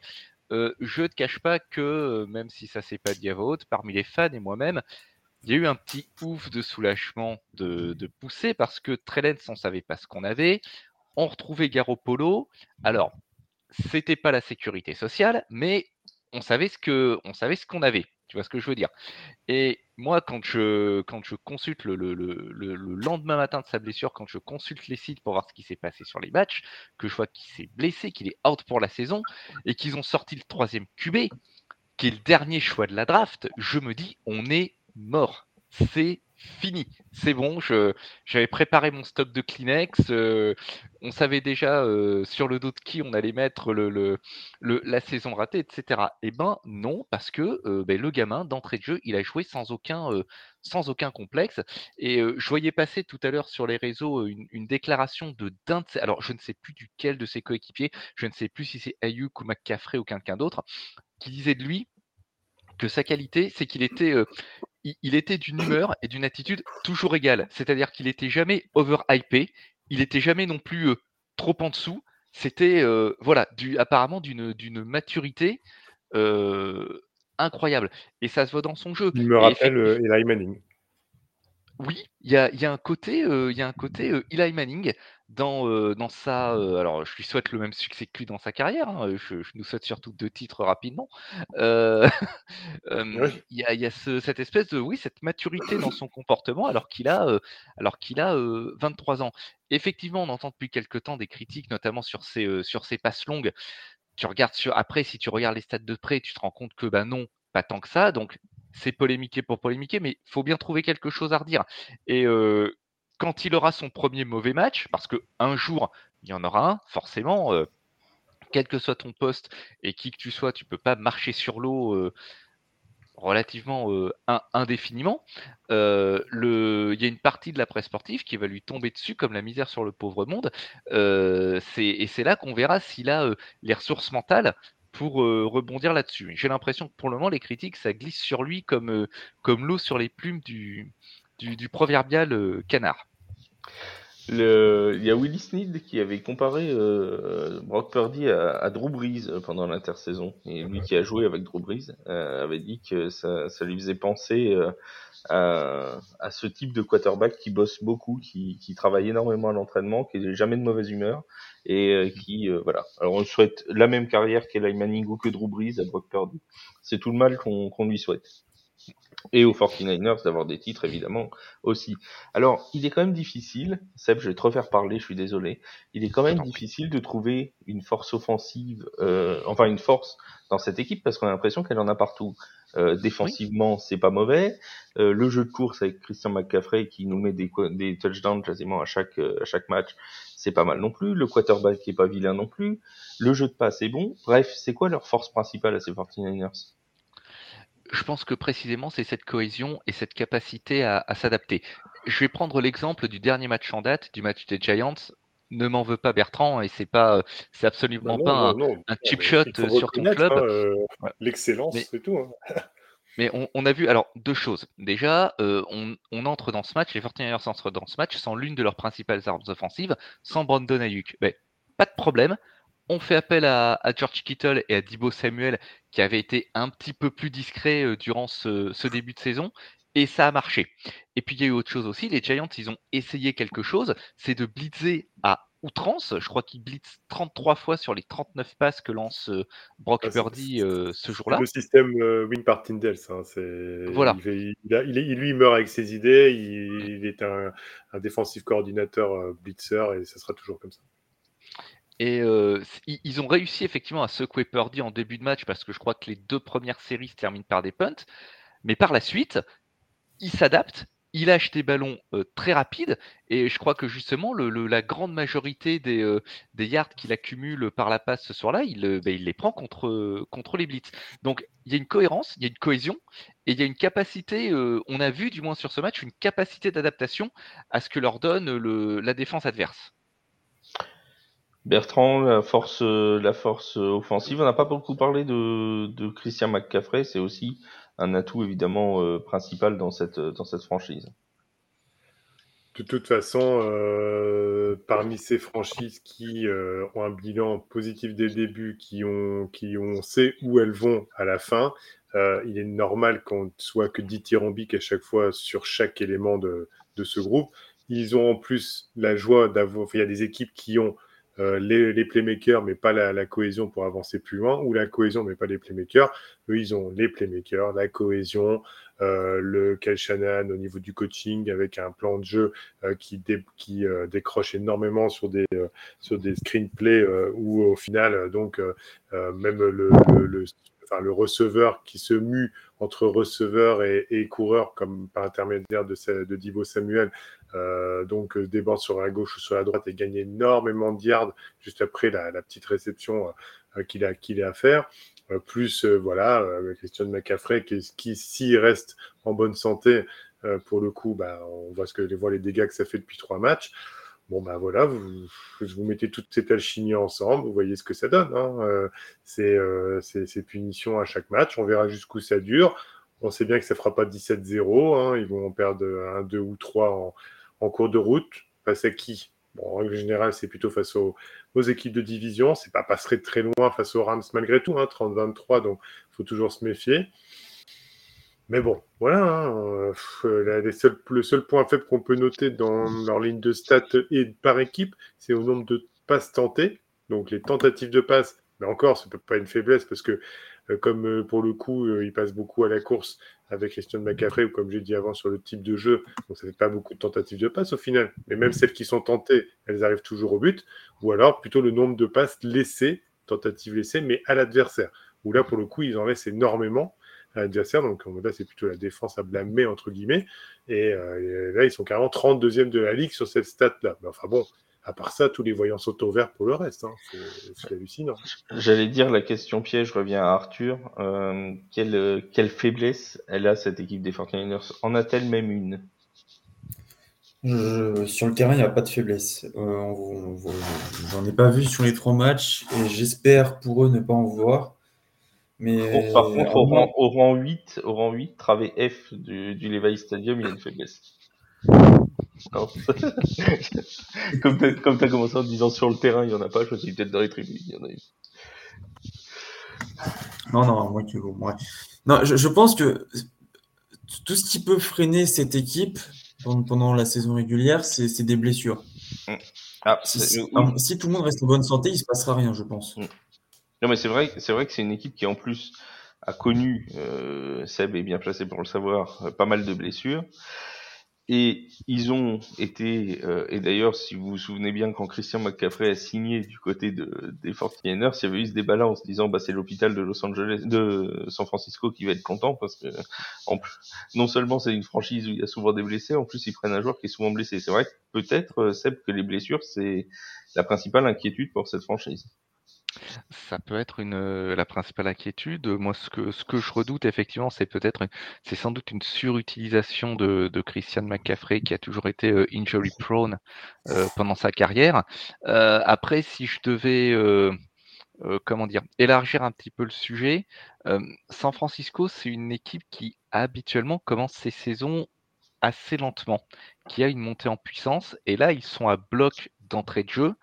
Euh, je ne te cache pas que, euh, même si ça s'est pas dit à haute, parmi les fans et moi-même, il y a eu un petit ouf de soulagement de, de pousser parce que Trellens, on savait pas ce qu'on avait. On retrouvait Garoppolo. Alors, c'était pas la sécurité sociale, mais on savait ce qu'on avait. Tu vois ce que je veux dire? Et moi, quand je, quand je consulte le, le, le, lendemain matin de sa blessure, quand je consulte les sites pour voir ce qui s'est passé sur les matchs, que je vois qu'il s'est blessé, qu'il est out pour la saison, et qu'ils ont sorti le troisième QB, qui est le dernier choix de la draft, je me dis, on est mort. C'est fini. C'est bon, j'avais préparé mon stock de Kleenex. Euh, on savait déjà euh, sur le dos de qui on allait mettre la saison ratée, etc. Eh ben non, parce que euh, ben, le gamin, d'entrée de jeu, il a joué sans aucun, sans aucun complexe. Et je voyais passer tout à l'heure sur les réseaux une, déclaration de d'un alors je ne sais plus duquel de ses coéquipiers, je ne sais plus si c'est Ayuk ou McCaffrey ou quelqu'un d'autre, qui disait de lui que sa qualité, c'est qu'il était, il, était d'une humeur et d'une attitude toujours égale. C'est-à-dire qu'il était jamais overhypé, il était jamais non plus euh, trop en dessous. C'était euh, voilà, du, apparemment d'une, maturité euh, incroyable. Et ça se voit dans son jeu. Il me rappelle Eli Manning. Oui, il y a, y a, un côté, il y a un côté Eli Manning dans, dans sa. alors, je lui souhaite le même succès que lui dans sa carrière. Hein, je, nous souhaite surtout deux titres rapidement. Il y a, y a ce, cette espèce de, oui, cette maturité dans son comportement alors qu'il a, alors qu'il a 23 ans. Effectivement, on entend depuis quelque temps des critiques, notamment sur ses, sur ses passes longues. Tu regardes sur, après, si tu regardes les stats de près, tu te rends compte que, bah non, pas tant que ça. Donc, c'est polémiqué pour polémiquer, mais il faut bien trouver quelque chose à redire. Et euh, quand il aura son premier mauvais match, parce qu'un jour, il y en aura un, forcément, euh, quel que soit ton poste et qui que tu sois, tu peux pas marcher sur l'eau euh, relativement indéfiniment. il y a une partie de la presse sportive qui va lui tomber dessus comme la misère sur le pauvre monde. et c'est là qu'on verra s'il a les ressources mentales pour euh, rebondir là-dessus. J'ai l'impression que pour le moment, les critiques, ça glisse sur lui comme, euh, comme l'eau sur les plumes du, du, proverbial euh, canard. Le... Il y a Willie Sneed qui avait comparé euh, Brock Purdy à, à, Drew Brees pendant l'intersaison. Et lui qui a joué avec Drew Brees euh, avait dit que ça, ça lui faisait penser euh, à, à, ce type de quarterback qui bosse beaucoup, qui, qui travaille énormément à l'entraînement, qui n'est jamais de mauvaise humeur et euh, qui euh, voilà. Alors on souhaite la même carrière qu'Eli Manning ou que Drew Brees à Brock Purdy. C'est tout le mal qu'on qu'on lui souhaite et aux 49ers d'avoir des titres évidemment aussi. Alors, il est quand même difficile, Seb, je vais te refaire parler, je suis désolé, il est quand même difficile de trouver une force offensive, euh, enfin une force dans cette équipe parce qu'on a l'impression qu'elle en a partout. Euh, défensivement, oui. c'est pas mauvais. Euh, le jeu de course avec Christian McCaffrey qui nous met des, des touchdowns quasiment à chaque à chaque match, c'est pas mal non plus. Le quarterback qui est pas vilain non plus. Le jeu de passe est bon. Bref, c'est quoi leur force principale à ces 49ers je pense que précisément c'est cette cohésion et cette capacité à, à s'adapter. Je vais prendre l'exemple du dernier match en date, du match des Giants. Ne m'en veux pas Bertrand et c'est pas, c'est absolument non, pas non, un, non, un, cheap shot sur ton club. Hein, euh, ouais. L'excellence, c'est tout. Hein. Mais on, on, a vu alors deux choses. Déjà, euh, on, on, entre dans ce match, les 49ers entrent dans ce match sans l'une de leurs principales armes offensives, sans Brandon Ayuk. Mais pas de problème on fait appel à, à, George Kittle et à Dibo Samuel, qui avaient été un petit peu plus discrets euh, durant ce, ce, début de saison, et ça a marché. Et puis il y a eu autre chose aussi, les Giants, ils ont essayé quelque chose, c'est de blitzer à outrance. Je crois qu'ils blitzent 33 fois sur les 39 passes que lance euh, Brock ah, Purdy euh, ce jour-là. Le système euh, win par. Hein, voilà. Il, fait, il, a, il, est, lui, il meurt avec ses idées. Il, est un, un défensif coordinateur blitzer et ça sera toujours comme ça. Et euh, ils ont réussi effectivement à secouer Purdy en début de match parce que je crois que les deux premières séries se terminent par des punts. Mais par la suite, il s'adapte, il lâche des ballons euh, très rapides et je crois que justement la grande majorité des, euh, des yards qu'il accumule par la passe ce soir-là, il, ben, les prend contre, les blitz. Donc il y a une cohérence, il y a une cohésion et il y a une capacité, on a vu du moins sur ce match, une capacité d'adaptation à ce que leur donne la défense adverse. Bertrand, la force, la force offensive. On n'a pas beaucoup parlé de, Christian McCaffrey. C'est aussi un atout évidemment euh, principal dans cette, dans cette franchise. De toute façon, euh, parmi ces franchises qui euh, ont un bilan positif dès le début, qui ont, qui ont sait où elles vont à la fin, euh, il est normal qu'on soit que dithyrambique à chaque fois sur chaque élément de, de ce groupe. Ils ont en plus la joie d'avoir. Il y a des équipes qui ont euh, les, les, playmakers, mais pas la, la, cohésion pour avancer plus loin, ou la cohésion, mais pas les playmakers. Eux, ils ont les playmakers, la cohésion, euh, le Shannon au niveau du coaching, avec un plan de jeu euh, qui, dé, qui euh, décroche énormément sur des, euh, sur des screenplays, où au final, donc, même le, le, le Enfin, le receveur qui se mue entre receveur et, et coureur, comme par intermédiaire de, de Divo Samuel, euh, donc euh, déborde sur la gauche ou sur la droite et gagne énormément de yards juste après la, la petite réception euh, qu'il a, qu'il a à faire. Euh, plus euh, voilà, Christian McCaffrey qui, qui s'il reste en bonne santé, pour le coup, bah, on voit ce que voit les dégâts que ça fait depuis trois matchs. Bon ben voilà, vous, vous mettez toutes ces alchimies ensemble, vous voyez ce que ça donne. Hein. Euh, c'est euh, punitions à chaque match, on verra jusqu'où ça dure. On sait bien que ça fera pas 17-0, hein. ils vont en perdre un, deux ou trois en, cours de route. Face à qui? En règle générale, c'est plutôt face aux, équipes de division. C'est pas passerait très loin face aux Rams malgré tout, hein, 30-23, donc il faut toujours se méfier. Mais bon, voilà. Hein, euh, seuls, le seul point faible qu'on peut noter dans leur ligne de stats et par équipe, c'est au nombre de passes tentées. Donc les tentatives de passes, mais encore, ça peut pas une faiblesse parce que euh, comme euh, pour le coup, euh, il passe beaucoup à la course avec Christian McCaffrey, ou comme j'ai dit avant sur le type de jeu, donc ça fait pas beaucoup de tentatives de passes au final. Mais même celles qui sont tentées, elles arrivent toujours au but. Ou alors plutôt le nombre de passes laissées, tentatives laissées, mais à l'adversaire. Où là, pour le coup, ils en laissent énormément Donc là, c'est plutôt la défense à blâmer, entre guillemets. Et, euh, et là, ils sont carrément 32e de la ligue sur cette stat-là. Mais enfin bon, à part ça, tous les voyants sont au vert pour le reste. Hein. C'est hallucinant. J'allais dire la question piège, revient à Arthur. Euh, quelle, quelle faiblesse elle a cette équipe des 49ers En a-t-elle même une? Je, sur le terrain, il n'y a pas de faiblesse. Euh, J'en ai pas vu sur les trois matchs et j'espère pour eux ne pas en voir. Mais par contre, au rang, au rang 8, au rang 8, travée F du, du Levi Stadium, il y a une faiblesse. Non. comme t'as comme t'as commencé en disant sur le terrain, il y en a pas, je me suis peut-être dans les tribunes, il y en a eu. Non, non, moi qui ouais. Non, je, je pense que tout ce qui peut freiner cette équipe pendant, pendant la saison régulière, c'est des blessures. Ah, Si, si- oui. si tout le monde reste en bonne santé, il se passera rien, je pense. Non, mais c'est vrai, c'est vrai que c'est une équipe qui en plus a connu, euh, Seb est bien placé pour le savoir, euh, pas mal de blessures. Et ils ont été, euh, et d'ailleurs, si vous vous souvenez bien, quand Christian McCaffrey a signé du côté de, des 49ers, il y avait eu ce débat-là en se disant, bah, c'est l'hôpital de Los Angeles, de San Francisco qui va être content parce que, non seulement c'est une franchise où il y a souvent des blessés, en plus ils prennent un joueur qui est souvent blessé. C'est vrai que peut-être, euh, Seb, que les blessures, c'est la principale inquiétude pour cette franchise. Ça peut être euh, la principale inquiétude. Moi, ce que, je redoute, effectivement, c'est peut-être, c'est sans doute une surutilisation de, Christian McCaffrey qui a toujours été euh, injury prone euh, pendant sa carrière. Après, si je devais, comment dire, élargir un petit peu le sujet, San Francisco, c'est une équipe qui habituellement commence ses saisons assez lentement, qui a une montée en puissance, et là, ils sont à bloc d'entrée de jeu.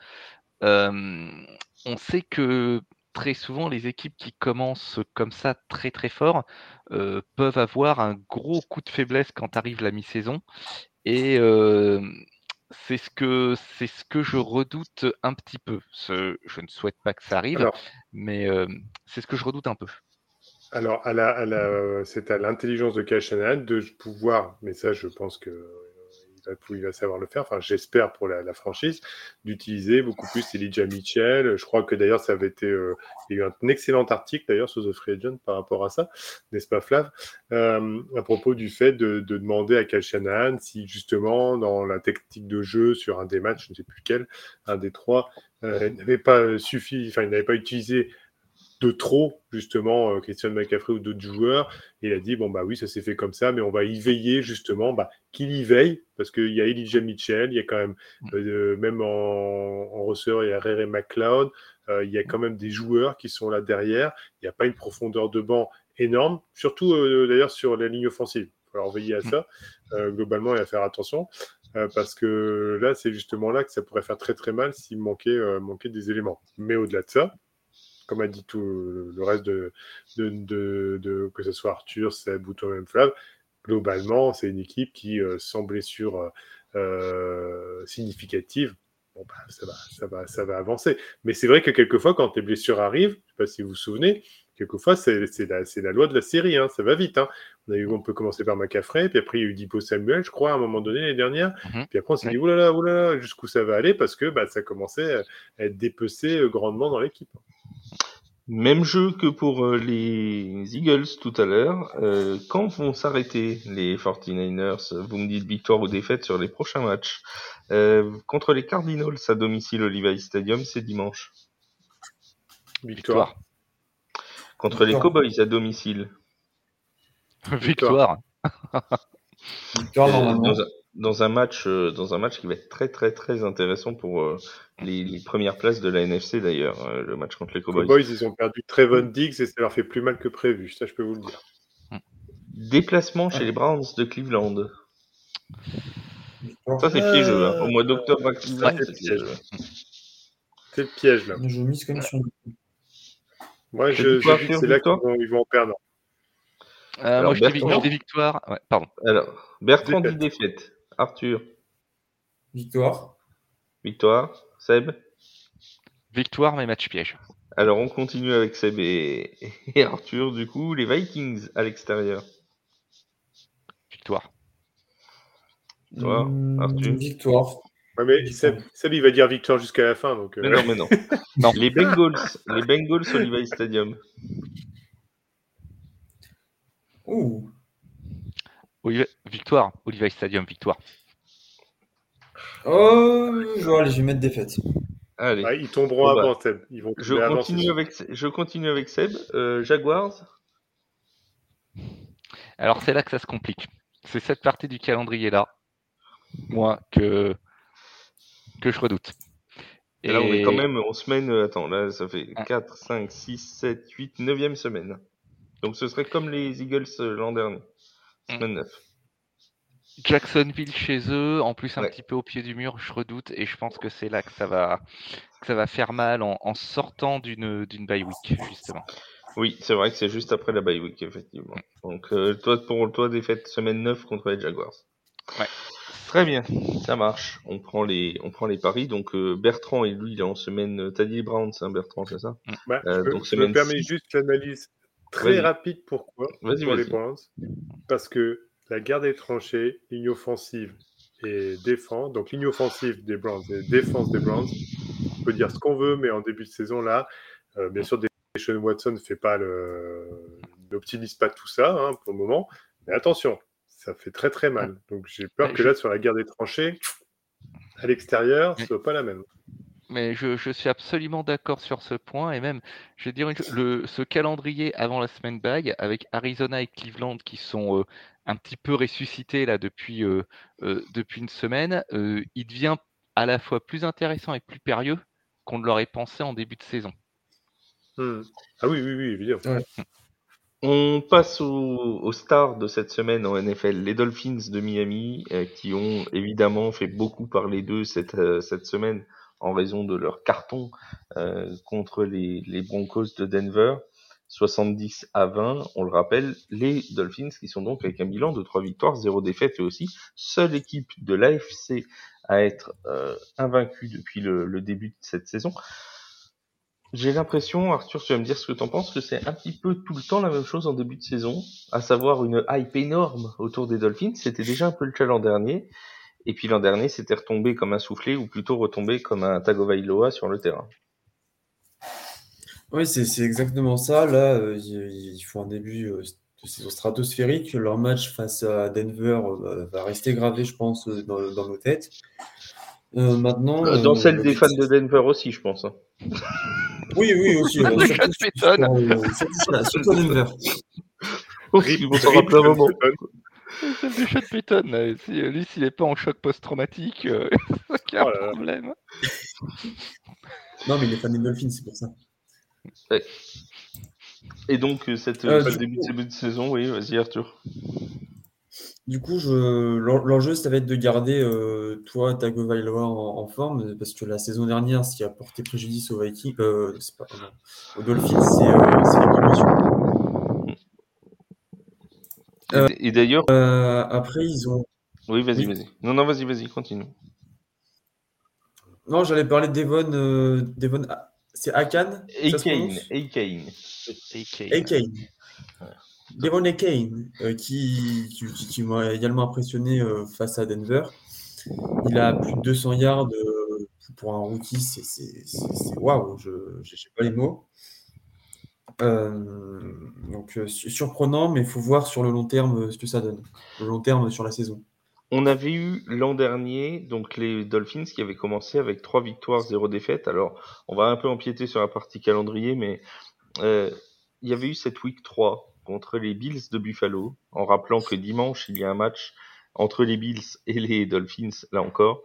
On sait que très souvent, les équipes qui commencent comme ça très très fort euh, peuvent avoir un gros coup de faiblesse quand arrive la mi-saison. Et euh, c'est ce que c'est ce que je redoute un petit peu. Ce- je ne souhaite pas que ça arrive, Alors, mais euh, c'est ce que je redoute un peu. alors à la, à la, c'est à l'intelligence de Shanahan de pouvoir, mais ça, je pense que euh, il va, il va savoir le faire. Enfin, j'espère pour la, franchise d'utiliser beaucoup plus Elijah Mitchell. Je crois que d'ailleurs, ça avait été, euh, il y a eu un excellent article d'ailleurs sur The Free Agent par rapport à ça, n'est-ce pas, Flav, euh, à propos du fait de, de demander à Kyle Shanahan si justement dans la technique de jeu sur un des matchs, je ne sais plus quel, un des trois, euh, il n'avait pas suffi, enfin, il n'avait pas utilisé de trop, justement, euh, Christian McCaffrey ou d'autres joueurs. Et il a dit, bon, bah oui, ça s'est fait comme ça, mais on va y veiller, justement, bah, qu'il y veille, parce qu'il y a Elijah Mitchell, il y a quand même, euh, même en, en receveur, il y a Ray McLeod, euh, il y a quand même des joueurs qui sont là derrière. Il n'y a pas une profondeur de banc énorme, surtout euh, d'ailleurs sur la ligne offensive. Il falloir veiller à ça, euh, globalement, et à faire attention. euh, parce que là, c'est justement là que ça pourrait faire très très mal s'il manquait, euh, manquait des éléments. Mais au-delà de ça, comme a dit tout le reste de, de, de, de- que ce soit Arthur, Seb ou toi-même Flav, globalement, c'est une équipe qui, euh, sans blessure euh, euh, significative, bon, bah, ça, va, ça, va, ça va avancer. Mais c'est vrai que quelquefois, quand les blessures arrivent, je ne sais pas si vous vous souvenez, quelquefois, c'est la, loi de la série, hein, ça va vite. Hein. On, a eu, on peut commencer par McCaffrey, puis après, il y a eu Dipo Samuel, je crois, à un moment donné, l'année dernière. Mhm. Puis après, on s'est dit, oulala, oulala, jusqu'où ça va aller, parce que bah, ça commençait à être dépecé grandement dans l'équipe. Même jeu que pour euh, les Eagles tout à l'heure. Euh, quand vont s'arrêter les 49ers Vous me dites victoire ou défaite sur les prochains matchs. Euh, contre les Cardinals à domicile au Levi Stadium, c'est dimanche. Victoire. Contre les. Cowboys à domicile. Victoire. Victoire, Euh, normalement. dans, un, dans un match, euh, dans un match qui va être très très très intéressant pour euh, les, les premières places de la NFC d'ailleurs, euh, le match contre les Les Cowboys. Cowboys, ils ont perdu Trevon Diggs et ça leur fait plus mal que prévu, ça je peux vous le dire. Déplacement chez les Browns de Cleveland. Victoire. Ça c'est piégeux. Hein. Au mois d'octobre à Cleveland, ouais. c'est piégeux. C'est le piège là. Je mise quand même sur Moi, je, je c'est là qu'ils vont, ils vont en perdre. Euh, Alors, moi, je dis, Bertrand je dis victoire. Ouais, pardon. Alors, Bertrand dit Défaite. Arthur, Victoire. victoire. Seb Victoire, mais match piège. Alors, on continue avec Seb et, et Arthur. Du coup, les Vikings à l'extérieur. Victoire. Victoire, Arthur. Victoire. Ouais, mais. Seb, Seb, il va dire victoire jusqu'à la fin. Donc, euh, Mais non, mais non. Non. Les Bengals, les Bengals au Levi Stadium. Ouh. Olivier- Victoire. Olivier Stadium, victoire. Oh, je vais, allez, je vais mettre défaite. Allez, ouais, ils tomberont Bon, bah, avant, Seb. Ils vont je avant, continue avec, je continue avec Seb. Euh, Jaguars. Alors, c'est là que ça se complique. C'est cette partie du calendrier-là, moi, que, que je redoute. Et là, on est quand même en semaine. euh, Attends, là, ça fait Ah. 4, 5, 6, 7, 8, 9e semaine. Donc, ce serait comme les Eagles euh, l'an dernier. Semaine 9. Jacksonville chez eux, en plus un Ouais. petit peu au pied du mur, je redoute, et je pense que c'est là que ça va, que ça va faire mal en, en sortant d'une d'une bye week, justement. Oui, c'est vrai que c'est juste après la bye week, effectivement. Donc, euh, toi, pour toi, défaite semaine 9 contre les Jaguars. Ouais. Très bien, ça marche. On prend les, on prend les paris. Donc, euh, Bertrand et lui, il est en semaine. T'as dit Browns, hein, Bertrand, c'est ça? Bah, Euh, je, me- donc, je semaine me permets juste l'analyse très rapide. Pourquoi Vas-y, pour les vas-y. Browns? Parce que la guerre des tranchées, ligne offensive et défense, donc ligne offensive des Browns et défense des Browns, on peut dire ce qu'on veut, mais en début de saison, là, euh, bien sûr, Deshaun Watson ne fait pas le, n'optimise pas tout ça hein, pour le moment, mais attention, ça fait très très mal. Donc j'ai peur que là, sur la guerre des tranchées, à l'extérieur, ce soit pas la même. Mais je, je suis absolument d'accord sur ce point, et même, je veux dire, une chose, le, ce calendrier avant la semaine bag, avec Arizona et Cleveland qui sont euh, un petit peu ressuscités là depuis, euh, euh, depuis une semaine, euh, il devient à la fois plus intéressant et plus périlleux qu'on ne l'aurait pensé en début de saison. Hmm. Ah oui, oui, oui, évidemment. On passe aux, aux stars de cette semaine en NFL, les Dolphins de Miami, euh, qui ont évidemment fait beaucoup parler d'eux cette, euh, cette semaine en raison de leur carton euh, contre les, Broncos de Denver. 70 à 20, on le rappelle, les Dolphins qui sont donc avec un bilan de 3 victoires, 0 défaites et aussi seule équipe de l'AFC à être euh, invaincue depuis le, le début de cette saison. J'ai l'impression, Arthur, tu vas me dire ce que t'en penses, que c'est un petit peu tout le temps la même chose en début de saison, à savoir une hype énorme autour des Dolphins. C'était déjà un peu le cas l'an dernier. Et puis l'an dernier, c'était retombé comme un soufflé, ou plutôt retombé comme un Tagovailoa sur le terrain. Oui, c'est exactement ça. Là, euh, ils, font un début euh, de saison stratosphérique. Leur match face à Denver euh, va rester gravé, je pense, euh, dans, dans nos têtes. Euh, maintenant, Euh, Dans euh, celle des fans de Denver aussi, je pense. hein. Oui, oui, aussi. euh, surtout, euh, surtout, voilà, surtout à Denver. S'en Rip rappeler un Sean moment. Payton. Celle de là, si, euh, lui, s'il n'est pas en choc post-traumatique, euh, c'est qu'il y a un problème. Non, mais il est fan des Dolphins, c'est pour ça. Et donc, euh, cette Euh, euh, du début, coup- début de saison, oui, vas-y Arthur. Du coup, je... l'en- l'enjeu, ça va être de garder euh, toi, Tagovailoa en, en forme, parce que la saison dernière, ce qui a porté préjudice aux Vikings, euh, c'est pas, aux Dolphins, c'est euh, c'est les commotions. Et- Euh, Et d'ailleurs, Euh, après, ils ont. oui, vas-y, oui. vas-y. Non, non, vas-y, vas-y, continue. Non, j'allais parler d'Evon. Euh, d'Evon- ah, C'est Akan Akane, Akane. AK. Akane. Devon Akane, euh, qui, qui, qui- qui m'a également impressionné euh, face à Denver. Il a plus de 200 yards euh, pour un rookie, c'est c'est- c'est- c'est waouh, je n'ai pas les mots. Euh, donc euh, su- surprenant, mais il faut voir sur le long terme euh, ce que ça donne. Le long terme sur la saison. On avait eu l'an dernier donc les Dolphins qui avaient commencé avec trois victoires, zéro défaite. Alors, on va un peu empiéter sur la partie calendrier, mais il y avait eu cette week 3 contre les Bills de Buffalo, en rappelant que dimanche, il y a un match entre les Bills et les Dolphins, là encore.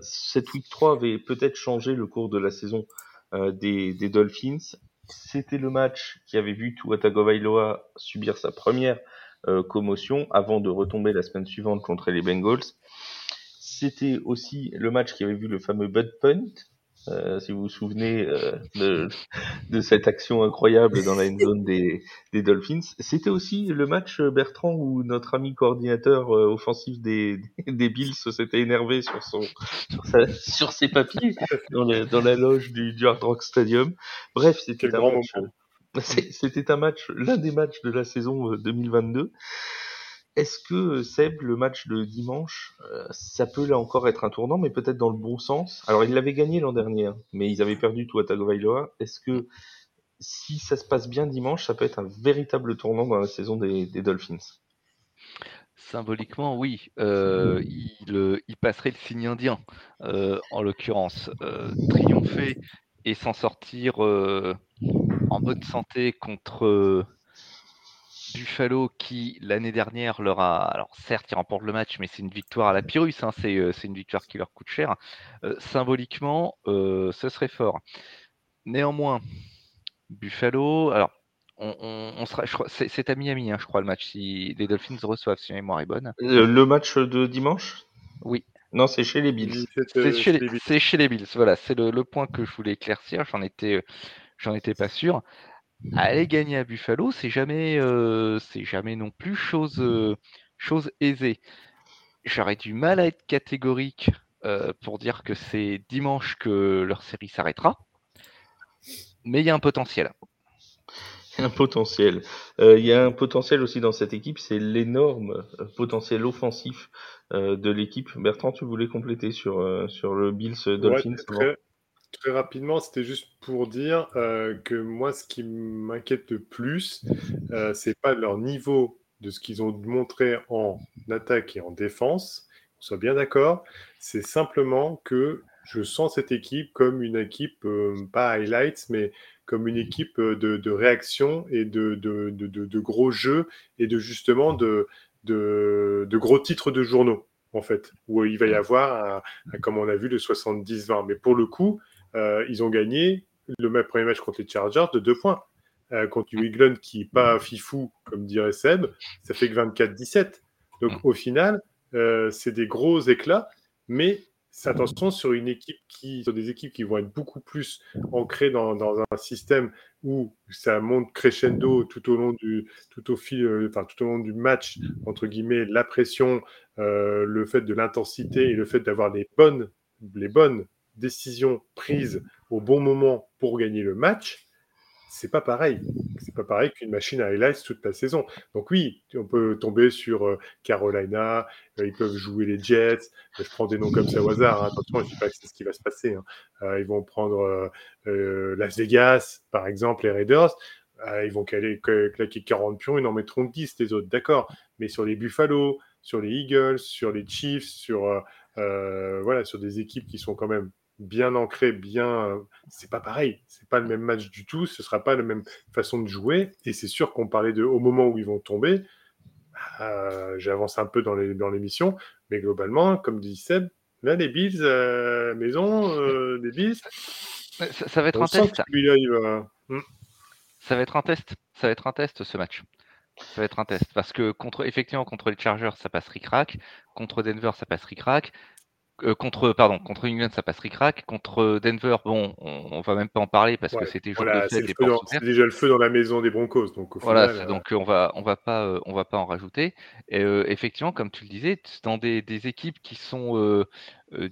Cette week 3 avait peut-être changé le cours de la saison des Dolphins. C'était le match qui avait vu Tua Tagovailoa subir sa première euh, commotion avant de retomber la semaine suivante contre les Bengals. C'était aussi le match qui avait vu le fameux Bud Punt, euh, si vous vous souvenez euh, de, de cette action incroyable dans la end zone des, des Dolphins. C'était aussi le match euh, Bertrand où notre ami coordinateur euh, offensif des, des Bills s'était énervé sur son sur, sa- sur ses papiers dans, la- dans la loge du, du Hard Rock Stadium. Bref, c'était un match. un match, l'un des matchs de la saison euh, 2022. Est-ce que euh, Seb, le match de dimanche, euh, ça peut là encore être un tournant, mais peut-être dans le bon sens? Alors, ils l'avaient gagné l'an dernier, hein, mais ils avaient perdu tout à Tagovailoa. Est-ce que si ça se passe bien dimanche, ça peut être un véritable tournant dans la saison des, Dolphins? Symboliquement, oui. Euh, il, passerait le signe indien, en l'occurrence. Triompher et s'en sortir en bonne santé contre Buffalo qui, l'année dernière, leur a... Alors certes, ils remportent le match, mais c'est une victoire à la Pyrrhus, hein, c'est euh, c'est une victoire qui leur coûte cher. Euh, symboliquement, euh, ce serait fort. Néanmoins, Buffalo, alors on, sera, c'est à Miami, hein, je crois, le match, si les Dolphins reçoivent, si ma mémoire est bonne. Le, match de dimanche? Oui. Non, c'est chez les Bills. C'est chez, les Bills, voilà, c'est le, point que je voulais éclaircir, j'en étais, j'en étais pas sûr. Aller gagner à Buffalo, c'est jamais, euh, c'est jamais non plus chose, euh, chose aisée. J'aurais du mal à être catégorique euh, pour dire que c'est dimanche que leur série s'arrêtera, mais il y a un potentiel. Un potentiel. Il y a un potentiel aussi dans cette équipe, c'est l'énorme potentiel offensif de l'équipe. Bertrand, tu voulais compléter sur, sur le Bills Dolphins Très rapidement, c'était juste pour dire euh, que moi, ce qui m'inquiète le plus, euh, c'est pas leur niveau de ce qu'ils ont montré en attaque et en défense, on soit bien d'accord, c'est simplement que je sens cette équipe comme une équipe, euh, pas highlights, mais comme une équipe de, réaction et de, de, gros jeux et de justement de, de, gros titres de journaux, en fait, où il va y avoir, comme on a vu, le 70-20. Mais pour le coup, euh, ils ont gagné le premier match contre les Chargers de deux points. Euh, contre New qui n'est pas fifou, comme dirait Seb, ça fait que 24-17. Donc mm. au final, euh, c'est des gros éclats, mais attention sur une équipe qui, sur des équipes qui vont être beaucoup plus ancrées dans, un système où ça monte crescendo tout au long du, tout au fil, enfin, tout au long du match entre guillemets, la pression, le fait de l'intensité et le fait d'avoir les bonnes, les bonnes décision prise au bon moment pour gagner le match, c'est pas pareil. C'est pas pareil qu'une machine à highlights toute la saison. Donc oui, on peut tomber sur euh, Carolina, euh, ils peuvent jouer les Jets. je prends des noms comme ça au hasard. Hein. Attention, je ne dis pas ce qui va se passer. Hein. Euh, ils vont prendre Las Vegas, par exemple, les Raiders. ils vont claquer 40 pions, ils en mettront 10 les autres, d'accord. Mais sur les Buffalo, sur les Eagles, sur les Chiefs, sur voilà, sur des équipes qui sont quand même bien ancré, bien. Euh, c'est pas pareil. C'est pas le même match du tout. Ce sera pas la même façon de jouer. Et c'est sûr qu'on parlait de au moment où ils vont tomber. Euh, j'avance un peu dans l'émission, mais globalement, comme dit Seb, là les Bills, euh, maison, les Bills. Ça, va être un test. Hmm. Ça va être un test. Ça va être un test ce match. Ça va être un test parce que contre effectivement contre les Chargers ça passe ric-rac, contre Denver ça passe ric-rac, euh, contre, pardon, contre England, ça passe ric Contre Denver, bon, on, va même pas en parler parce que c'était C'est déjà le feu dans la maison des Broncos, donc voilà, euh, donc on va, on va pas, euh, on va pas en rajouter. Et, effectivement, comme tu le disais, dans des, équipes qui sont,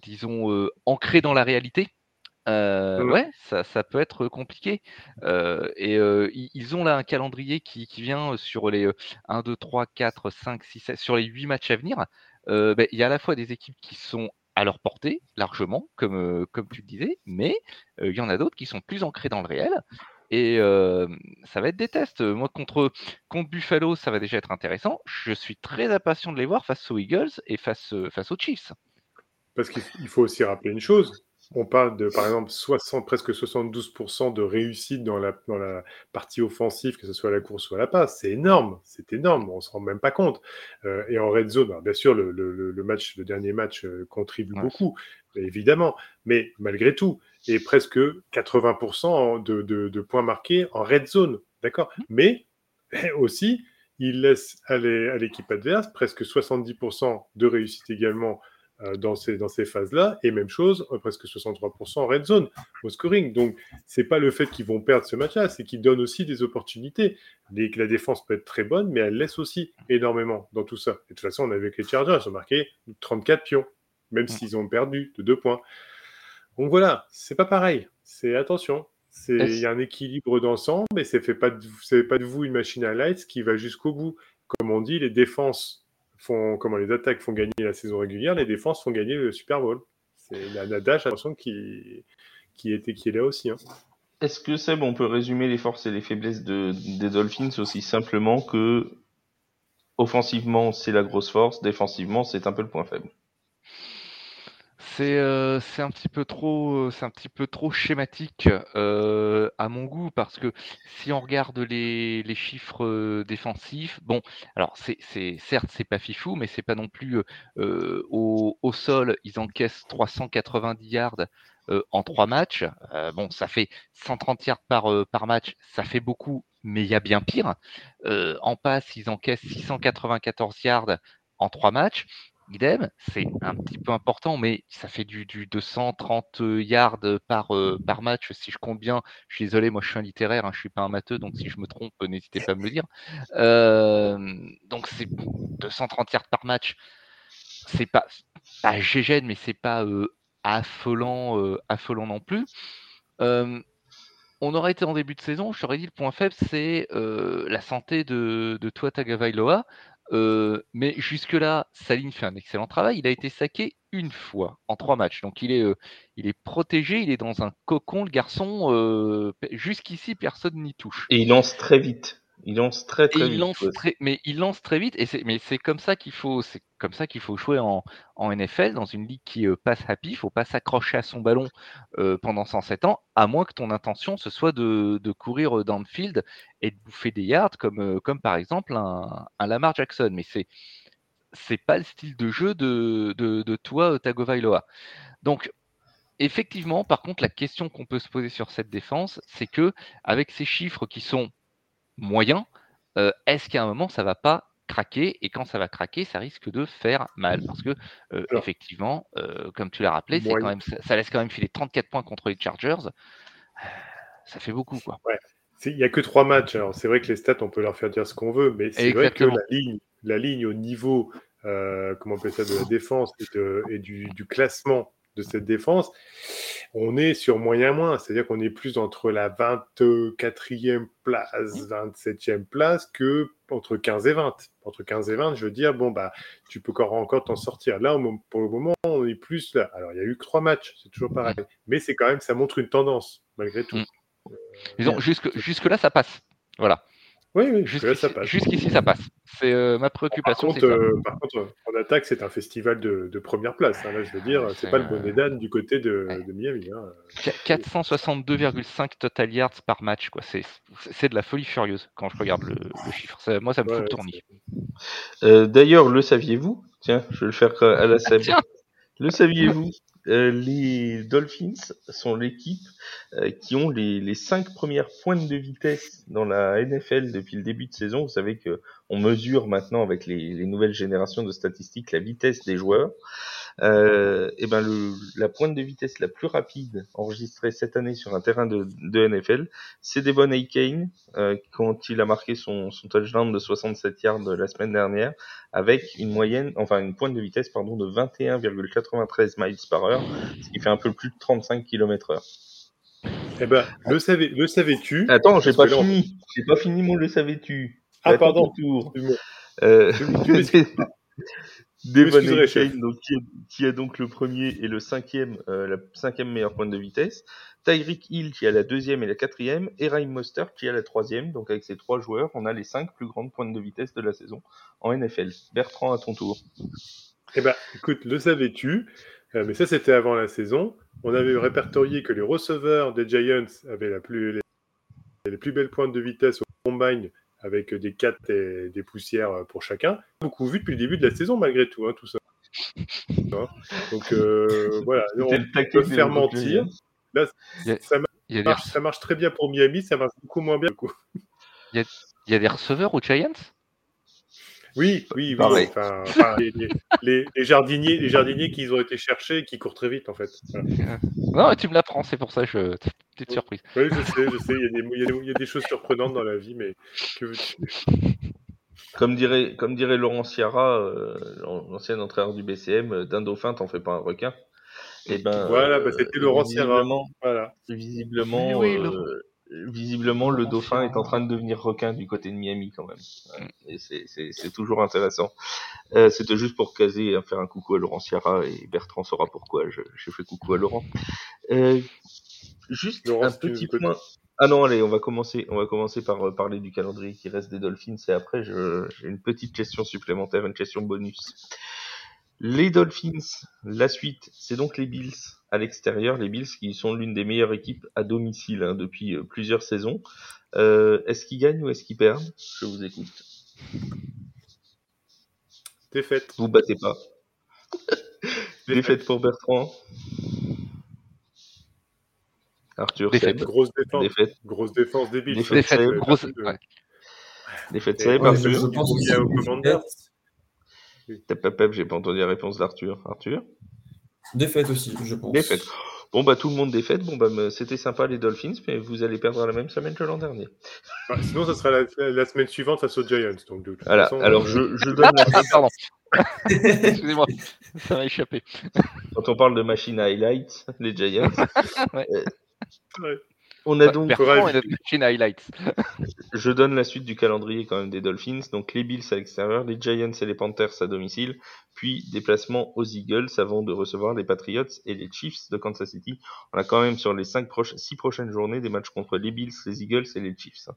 disons, ancrées dans la réalité. Mmh. Ouais, ça, ça, peut être compliqué. et ils ont là un calendrier qui, vient sur les 1, 2, 3, 4, 5, 6, 7, sur les 8 matchs à venir. Ben, il y a à la fois des équipes qui sont à leur portée, largement, comme, euh, tu disais, mais euh, il y en a d'autres qui sont plus ancrés dans le réel. Et euh, ça va être des tests. Moi, contre, contre Buffalo, ça va déjà être intéressant. Je suis très impatient de les voir face aux Eagles et face, face aux Chiefs. Parce qu'il faut aussi rappeler une chose, on parle de, par exemple, 60, presque 72% de réussite dans la, dans la partie offensive, que ce soit à la course ou à la passe. C'est énorme, c'est énorme, on ne se rend même pas compte. Euh, et en red zone, bien sûr, le, le, match, le dernier match euh, contribue beaucoup, évidemment, mais malgré tout, et presque 80% de, de, de, points marqués en red zone, d'accord? Mmh. Mais aussi, il laisse aller à l'équipe adverse presque 70% de réussite également dans ces, dans ces phases-là. Et même chose, euh, presque 63% en red zone au scoring. Donc, c'est pas le fait qu'ils vont perdre ce match-là, c'est qu'ils donnent aussi des opportunités. Et que la défense peut être très bonne, mais elle laisse aussi énormément dans tout ça. Et de toute façon, on a vu que les Chargers, ils ont marqué 34 pions, même s'ils ont perdu de 2 points. Donc voilà, c'est pas pareil. C'est attention. Il y a un équilibre d'ensemble et c'est fait pas de, pas de vous une machine à lights qui va jusqu'au bout. Comme on dit, les défenses comment les attaques font gagner la saison régulière, les défenses font gagner le Super Bowl. C'est la Nadash, attention, qui, qui, était, qui est là aussi. Hein. Est-ce que Seb, on peut résumer les forces et les faiblesses de, des Dolphins aussi simplement que offensivement c'est la grosse force, défensivement c'est un peu le point faible? Euh, c'est un petit peu trop, euh, c'est un petit peu trop schématique euh, à mon goût parce que si on regarde les, chiffres défensifs, bon, alors c'est, c'est certes c'est pas fifou, mais c'est pas non plus au, sol, ils encaissent 390 yards en trois matchs. bon, ça fait 130 yards par match, ça fait beaucoup, mais il y a bien pire. En passe, ils encaissent 694 yards en trois matchs. Idem, c'est un petit peu important, mais ça fait du, 230 yards par, euh, par match, si je compte bien. Je suis désolé, moi je suis un littéraire, hein, je ne suis pas un matheux, donc si je me trompe, n'hésitez pas à me le dire. Euh, donc c'est 230 yards par match. C'est pas, pas GGN, mais c'est pas affolant, affolant non plus on aurait été en début de saison, je t'aurais dit le point faible, c'est euh, la santé de, de Tua. Euh, mais jusque-là, Saline fait un excellent travail. Il a été saqué une fois en trois matchs. Donc il est, euh, il est protégé, il est dans un cocon, le garçon. Jusqu'ici, personne n'y touche. Et il lance très vite. Il lance très très vite. mais il lance très vite et c'est mais c'est comme ça qu'il faut c'est comme ça qu'il faut jouer en, en, NFL dans une ligue qui euh, passe happy. Il faut pas s'accrocher à son ballon euh, pendant 107 ans, à moins que ton intention ce soit de, de, courir dans le field et de bouffer des yards comme euh, comme par exemple un, un Lamar Jackson. Mais c'est c'est pas le style de jeu de, de, de toi Tagovailoa. Donc effectivement, par contre, la question qu'on peut se poser sur cette défense, c'est que avec ces chiffres qui sont moyen, euh, est-ce qu'à un moment ça va pas craquer et quand ça va craquer, ça risque de faire mal? Parce que euh, effectivement, euh, comme tu l'as rappelé, c'est quand même ça, laisse quand même filer 34 points contre les Chargers. ça fait beaucoup quoi. Il n'y a que trois matchs. Alors c'est vrai que les stats, on peut leur faire dire ce qu'on veut, mais c'est vrai que la ligne, la ligne au niveau, comment on appelle ça, de la défense et, du, du, classement de cette défense, on est sur moyen-moins. C'est-à-dire qu'on est plus entre la 24e place, 27e place que entre 15 et 20. Entre 15 et 20, je veux dire, bon, bah, tu peux encore t'en sortir. Là, pour le moment, on est plus là. Alors, il y a eu que trois matchs, c'est toujours pareil. Mais c'est quand même, ça montre une tendance, malgré tout. Disons, jusque, jusque là, ça passe. Voilà. Oui, oui, jusqu'ici, ça passe. Jusqu'ici, ça passe. C'est euh, ma préoccupation. Par contre, euh, par contre, en attaque, c'est un festival de, de première place. Hein. Là, je veux dire, c'est pas le bonnet d'âne du côté de, de Miami. Hein. 462,5 total yards par match. quoi. C'est de la folie furieuse quand je regarde le, le chiffre. Ça, moi, ça me ouais, fout le tournis. Euh, D'ailleurs, le saviez-vous? Tiens, je vais le faire à la ah, Le saviez-vous? Euh, les Dolphins sont l'équipe euh, qui ont les, cinq premières pointes de vitesse dans la NFL depuis le début de saison. Vous savez que on mesure maintenant avec les nouvelles générations de statistiques la vitesse des joueurs. Euh, et ben le, la pointe de vitesse la plus rapide enregistrée cette année sur un terrain de, de NFL, c'est Devon Kane euh, quand il a marqué son, son touchdown de 67 yards la semaine dernière, avec une moyenne, enfin une pointe de vitesse pardon de 21,93 miles par heure, ce qui fait un peu plus de 35 km heure. Eh ben, le, savais, le savais-tu? Attends, j'ai pas fini. J'ai pas fini mon le savais-tu. Ah, pardon. Tour. Euh... Devon Kane, donc, qui, est, qui, est, donc le premier et le cinquième, euh, la cinquième meilleure pointe de vitesse. Tyreek Hill qui a la deuxième et la quatrième. Et Ryan Mostert qui a la troisième. Donc avec ces trois joueurs, on a les cinq plus grandes pointes de vitesse de la saison en NFL. Bertrand, à ton tour. Eh ben, écoute, le savais-tu? Euh, Mais ça, c'était avant la saison. On avait répertorié que les receveurs des Giants avaient la plus, les, les plus belles pointes de vitesse au combine avec des 4 et des poussières pour chacun. Beaucoup vu depuis le début de la saison, malgré tout, hein, tout ça. Donc euh, voilà, on peut faire mentir. Là, ça, marche, ça, marche, très bien pour Miami, ça marche beaucoup moins bien. Il y, y, a des receveurs aux Giants? Oui, oui, oui. Enfin, enfin, les, les, les, jardiniers, les jardiniers qui ont été cherchés, qui courent très vite en fait. Voilà. Non, tu me l'apprends, c'est pour ça que je. Petite surprise. Oui, je sais, je sais. Il y, a des, il, y a des, il y a des choses surprenantes dans la vie, mais que veux-tu comme dirait, comme dirait Laurent Sierra, euh, l'ancien entraîneur du BCM, euh, d'un dauphin, t'en fais pas un requin. Et eh ben, voilà, bah, c'était Laurent Sierra. Voilà. Visiblement, oui, oui, euh, visiblement, le dauphin est en train de devenir requin du côté de Miami quand même. Et c'est toujours intéressant. Euh, C'était juste pour caser, hein, faire un coucou à Laurent Sierra et Bertrand saura pourquoi j'ai fait coucou à Laurent. Euh, juste Laurent, un petit point. Ah non, allez, on va commencer, on va commencer par euh, parler du calendrier qui reste des Dolphins et après j'ai une petite question supplémentaire, une question bonus. Les Dolphins, la suite, c'est donc les Bills à l'extérieur, les Bills qui sont l'une des meilleures équipes à domicile hein, depuis euh, plusieurs saisons. Euh, est-ce qu'ils gagnent ou est-ce qu'ils perdent? Je vous écoute. Défaite. Vous battez pas. Défaite pour Bertrand. Arthur, Défaite. Seb. Grosse défense. Défaite. Grosse défense des Bills. Défaite. Défaite, Seb, grosse. de- ouais. Défaite, Seb. Ouais, Arthur, je, pense coup, il y a au pas pep, j'ai pas entendu la réponse d'Arthur. Arthur? Défaite aussi, je pense. Défaite. Bon bah tout le monde défaite. Bon bah c'était sympa les Dolphins, mais vous allez perdre la même semaine que l'an dernier. Bah, sinon, ça sera la, semaine suivante face aux Giants. Donc, de toute Voilà. façon, Alors euh, je, je donne la Ah, pardon. Excusez-moi, ça m'a échappé. quand on parle de machine à highlights, les Giants. Ouais. euh, Ouais. On a donc Bertrand faudra et notre machine highlights. Je donne la suite du calendrier quand même des Dolphins. Donc les Bills à l'extérieur, les Giants et les Panthers à domicile, puis déplacement aux Eagles avant de recevoir les Patriots et les Chiefs de Kansas City. On a quand même sur les cinq proches, six prochaines journées des matchs contre les Bills, les Eagles et les Chiefs.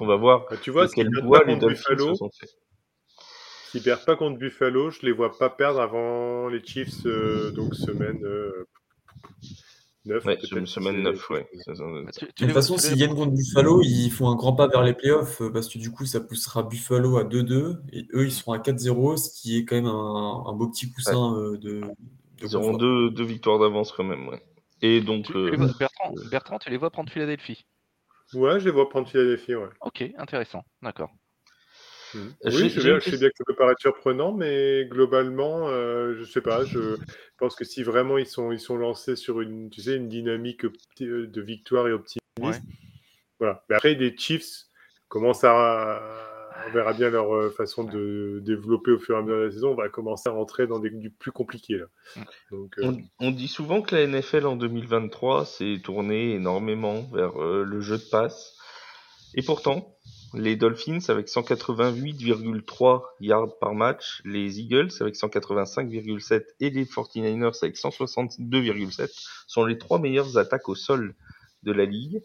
On va voir bah, tu vois, quel perdent bois pas les contre Dolphins Buffalo, se sont faits. s'ils perdent pas contre Buffalo, je les vois pas perdre avant les Chiefs, euh, donc semaine euh, 9. Ouais, peut-être, semaine c'est- 9, ouais. Ça, ça- Bah, tu- tu De toute façon, s'ils gagnent contre Buffalo, ils font un grand pas vers les playoffs euh, parce que du coup, ça poussera Buffalo à 2-2 et eux, ils seront à 4-0, ce qui est quand même un, un beau petit coussin euh, de, de Ils auront deux, deux victoires d'avance quand même, ouais. Et donc, tu- euh, Bertrand, Bertrand, tu les vois prendre Philadelphie? Ouais, je les vois prendre Philadelphie, ouais. Ok, intéressant, d'accord. J'ai- Oui, je sais, bien, une je sais bien que ça peut paraître surprenant, mais globalement, euh, je sais pas. Je pense que si vraiment ils sont, ils sont lancés sur une, tu sais, une dynamique euh, de victoire et optimiste, Ouais. voilà. Mais après, les Chiefs commencent à, on verra bien leur euh, façon de développer au fur et à mesure de la saison. On va commencer à rentrer dans des du plus compliqué là. Mm. Donc, euh, On, on dit souvent que la NFL en 2023 s'est tournée énormément vers euh, le jeu de passe. Et pourtant, les Dolphins avec 188,3 yards par match, les Eagles avec 185,7 et les 49ers avec 162,7 sont les trois meilleures attaques au sol de la ligue.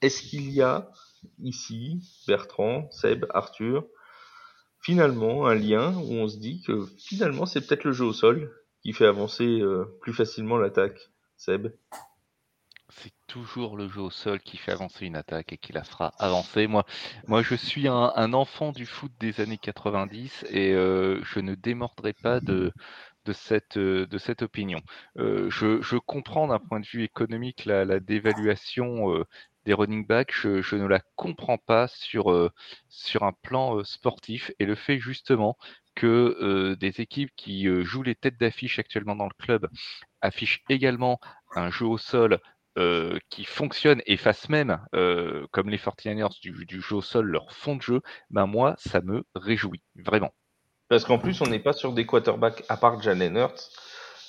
Est-ce qu'il y a ici, Bertrand, Seb, Arthur, finalement un lien où on se dit que finalement c'est peut-être le jeu au sol qui fait avancer euh, plus facilement l'attaque. Seb? Toujours le jeu au sol qui fait avancer une attaque et qui la fera avancer. Moi, moi je suis un, enfant du foot des années 90 et euh, je ne démordrai pas de, de, cette, euh, de cette opinion. Euh, je, je comprends d'un point de vue économique la, dévaluation des running backs, je, ne la comprends pas sur, sur un plan sportif et le fait justement que des équipes qui jouent les têtes d'affiche actuellement dans le club affichent également un jeu au sol euh, qui fonctionne et fassent même, euh, comme les 49ers, du, du jeu au sol, leur fond de jeu, ben moi, ça me réjouit, vraiment. Parce qu'en plus, on n'est pas sur des quarterbacks, à part Jalen Hurts,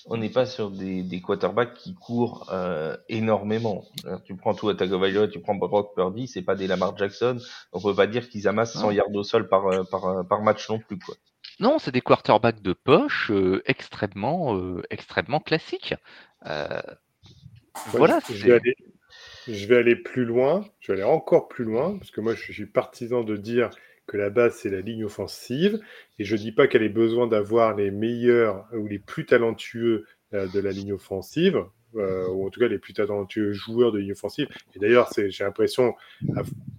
on n'est pas sur des, des quarterbacks qui courent euh, énormément. Alors, tu prends tout à Tagovailoa, tu prends Brock Purdy, c'est pas des Lamar Jackson. On peut pas dire qu'ils amassent 100 Non. yards au sol par, euh, par, euh, par match non plus. Quoi. Non, c'est des quarterbacks de poche euh, extrêmement, euh, extrêmement classiques. Voilà, je, vais aller, je vais aller plus loin, je vais aller encore plus loin, parce que moi je suis partisan de dire que la base c'est la ligne offensive, et je dis pas qu'elle ait besoin d'avoir les meilleurs ou les plus talentueux euh, de la ligne offensive, euh, ou en tout cas les plus talentueux joueurs de ligne offensive. Et d'ailleurs, j'ai l'impression,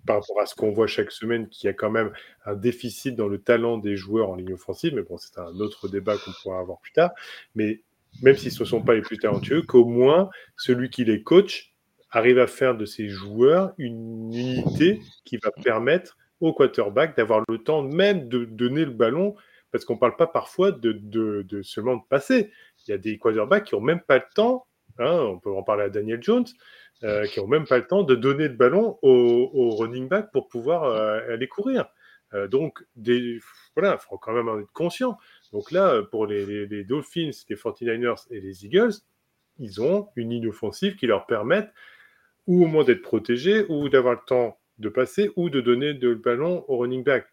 par rapport à ce qu'on voit chaque semaine, qu'il y a quand même un déficit dans le talent des joueurs en ligne offensive, mais bon, c'est un autre débat qu'on pourra avoir plus tard. Mais même si ce ne sont pas les plus talentueux, qu'au moins celui qui les coach arrive à faire de ses joueurs une unité qui va permettre au quarterback d'avoir le temps même de donner le ballon, parce qu'on ne parle pas parfois de, seulement de passer. Il y a des quarterbacks qui n'ont même pas le temps, hein, on peut en parler à Daniel Jones, euh, qui n'ont même pas le temps de donner le ballon au, au running back pour pouvoir euh, aller courir. Euh, donc, voilà, il faut quand même en être conscient. Donc là, pour les, les- les Dolphins, les 49ers et les Eagles, ils ont une ligne offensive qui leur permettent ou au moins d'être protégés, ou d'avoir le temps de passer, ou de donner de- le ballon au running back.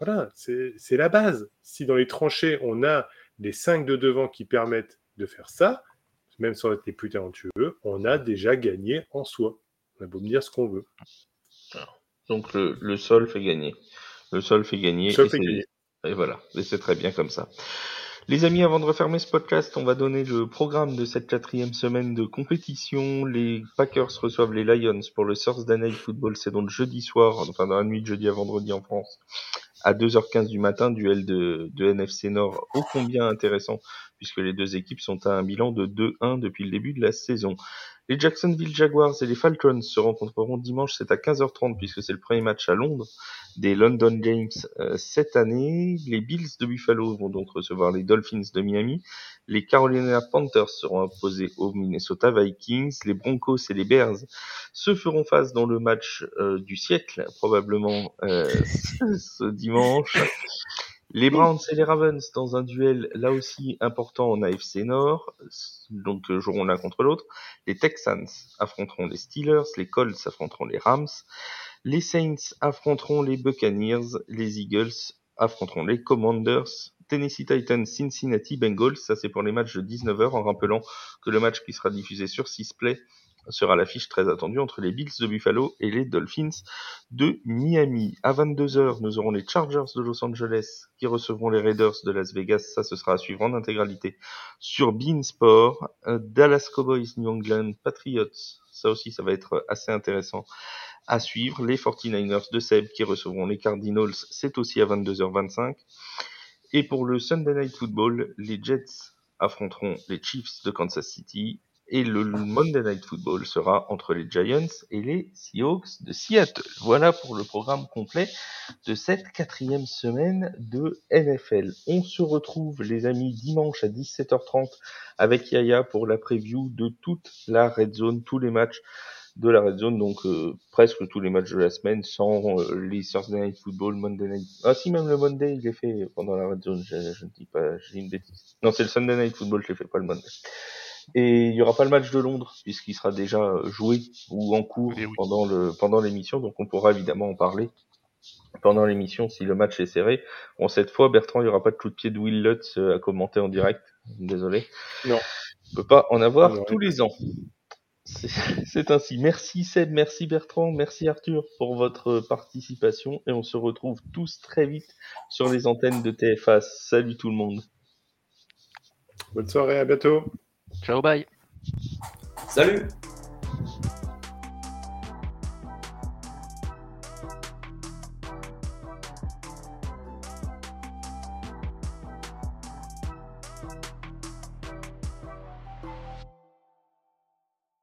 Voilà, c'est la base. Si dans les tranchées, on a les 5 de devant qui permettent de faire ça, même sans être les plus talentueux, on a déjà gagné en soi. On a beau me dire ce qu'on veut. Donc le, le sol fait gagner. Le sol fait gagner. Le sol fait gagner. Et voilà, et c'est très bien comme ça. Les amis, avant de refermer ce podcast, on va donner le programme de cette quatrième semaine de compétition. Les Packers reçoivent les Lions pour le Thursday Night Football. C'est donc jeudi soir, enfin dans la nuit de jeudi à vendredi en France, à 2h15 du matin, duel de, de NFC Nord ô combien intéressant, puisque les deux équipes sont à un bilan de 2-1 depuis le début de la saison. Les Jacksonville Jaguars et les Falcons se rencontreront dimanche, c'est à 15h30 puisque c'est le premier match à Londres des London Games euh, cette année. Les Bills de Buffalo vont donc recevoir les Dolphins de Miami. Les Carolina Panthers seront opposés aux Minnesota Vikings. Les Broncos et les Bears se feront face dans le match euh, du siècle, probablement euh, ce dimanche. Les Browns et les Ravens dans un duel là aussi important en AFC Nord, donc euh, joueront l'un contre l'autre. Les Texans affronteront les Steelers, les Colts affronteront les Rams, les Saints affronteront les Buccaneers, les Eagles affronteront les Commanders, Tennessee Titans, Cincinnati Bengals, ça c'est pour les matchs de 19h en rappelant que le match qui sera diffusé sur Sisplay sera l'affiche très attendue entre les Bills de Buffalo et les Dolphins de Miami. À 22h, nous aurons les Chargers de Los Angeles qui recevront les Raiders de Las Vegas. Ça, ce sera à suivre en intégralité sur Beansport. Euh, Dallas Cowboys, New England Patriots. Ça aussi, ça va être assez intéressant à suivre. Les 49ers de Seb qui recevront les Cardinals. C'est aussi à 22h25. Et pour le Sunday Night Football, les Jets affronteront les Chiefs de Kansas City et le Monday Night Football sera entre les Giants et les Seahawks de Seattle. Voilà pour le programme complet de cette quatrième semaine de NFL. On se retrouve les amis dimanche à 17h30 avec Yaya pour la preview de toute la Red Zone, tous les matchs de la Red Zone, donc euh, presque tous les matchs de la semaine, sans euh, les Thursday Night Football, Monday Night... Ah si, même le Monday, il est fait pendant la Red Zone, je, je ne dis pas, j'ai une bêtise. Non, c'est le Sunday Night Football, je l'ai fait, pas le Monday. Et il y aura pas le match de Londres puisqu'il sera déjà euh, joué ou en cours Eh oui. pendant le pendant l'émission, donc on pourra évidemment en parler pendant l'émission si le match est serré. Bon cette fois Bertrand, il y aura pas de coup de pied de Will Lutz euh, à commenter en direct. Désolé. Non. On peut pas en avoir Non, tous les ans. C'est c'est ainsi. Merci Seb, merci Bertrand, merci Arthur pour votre participation et on se retrouve tous très vite sur les antennes de TFA. Salut tout le monde. Bonne soirée, à bientôt. Ciao, bye. Salut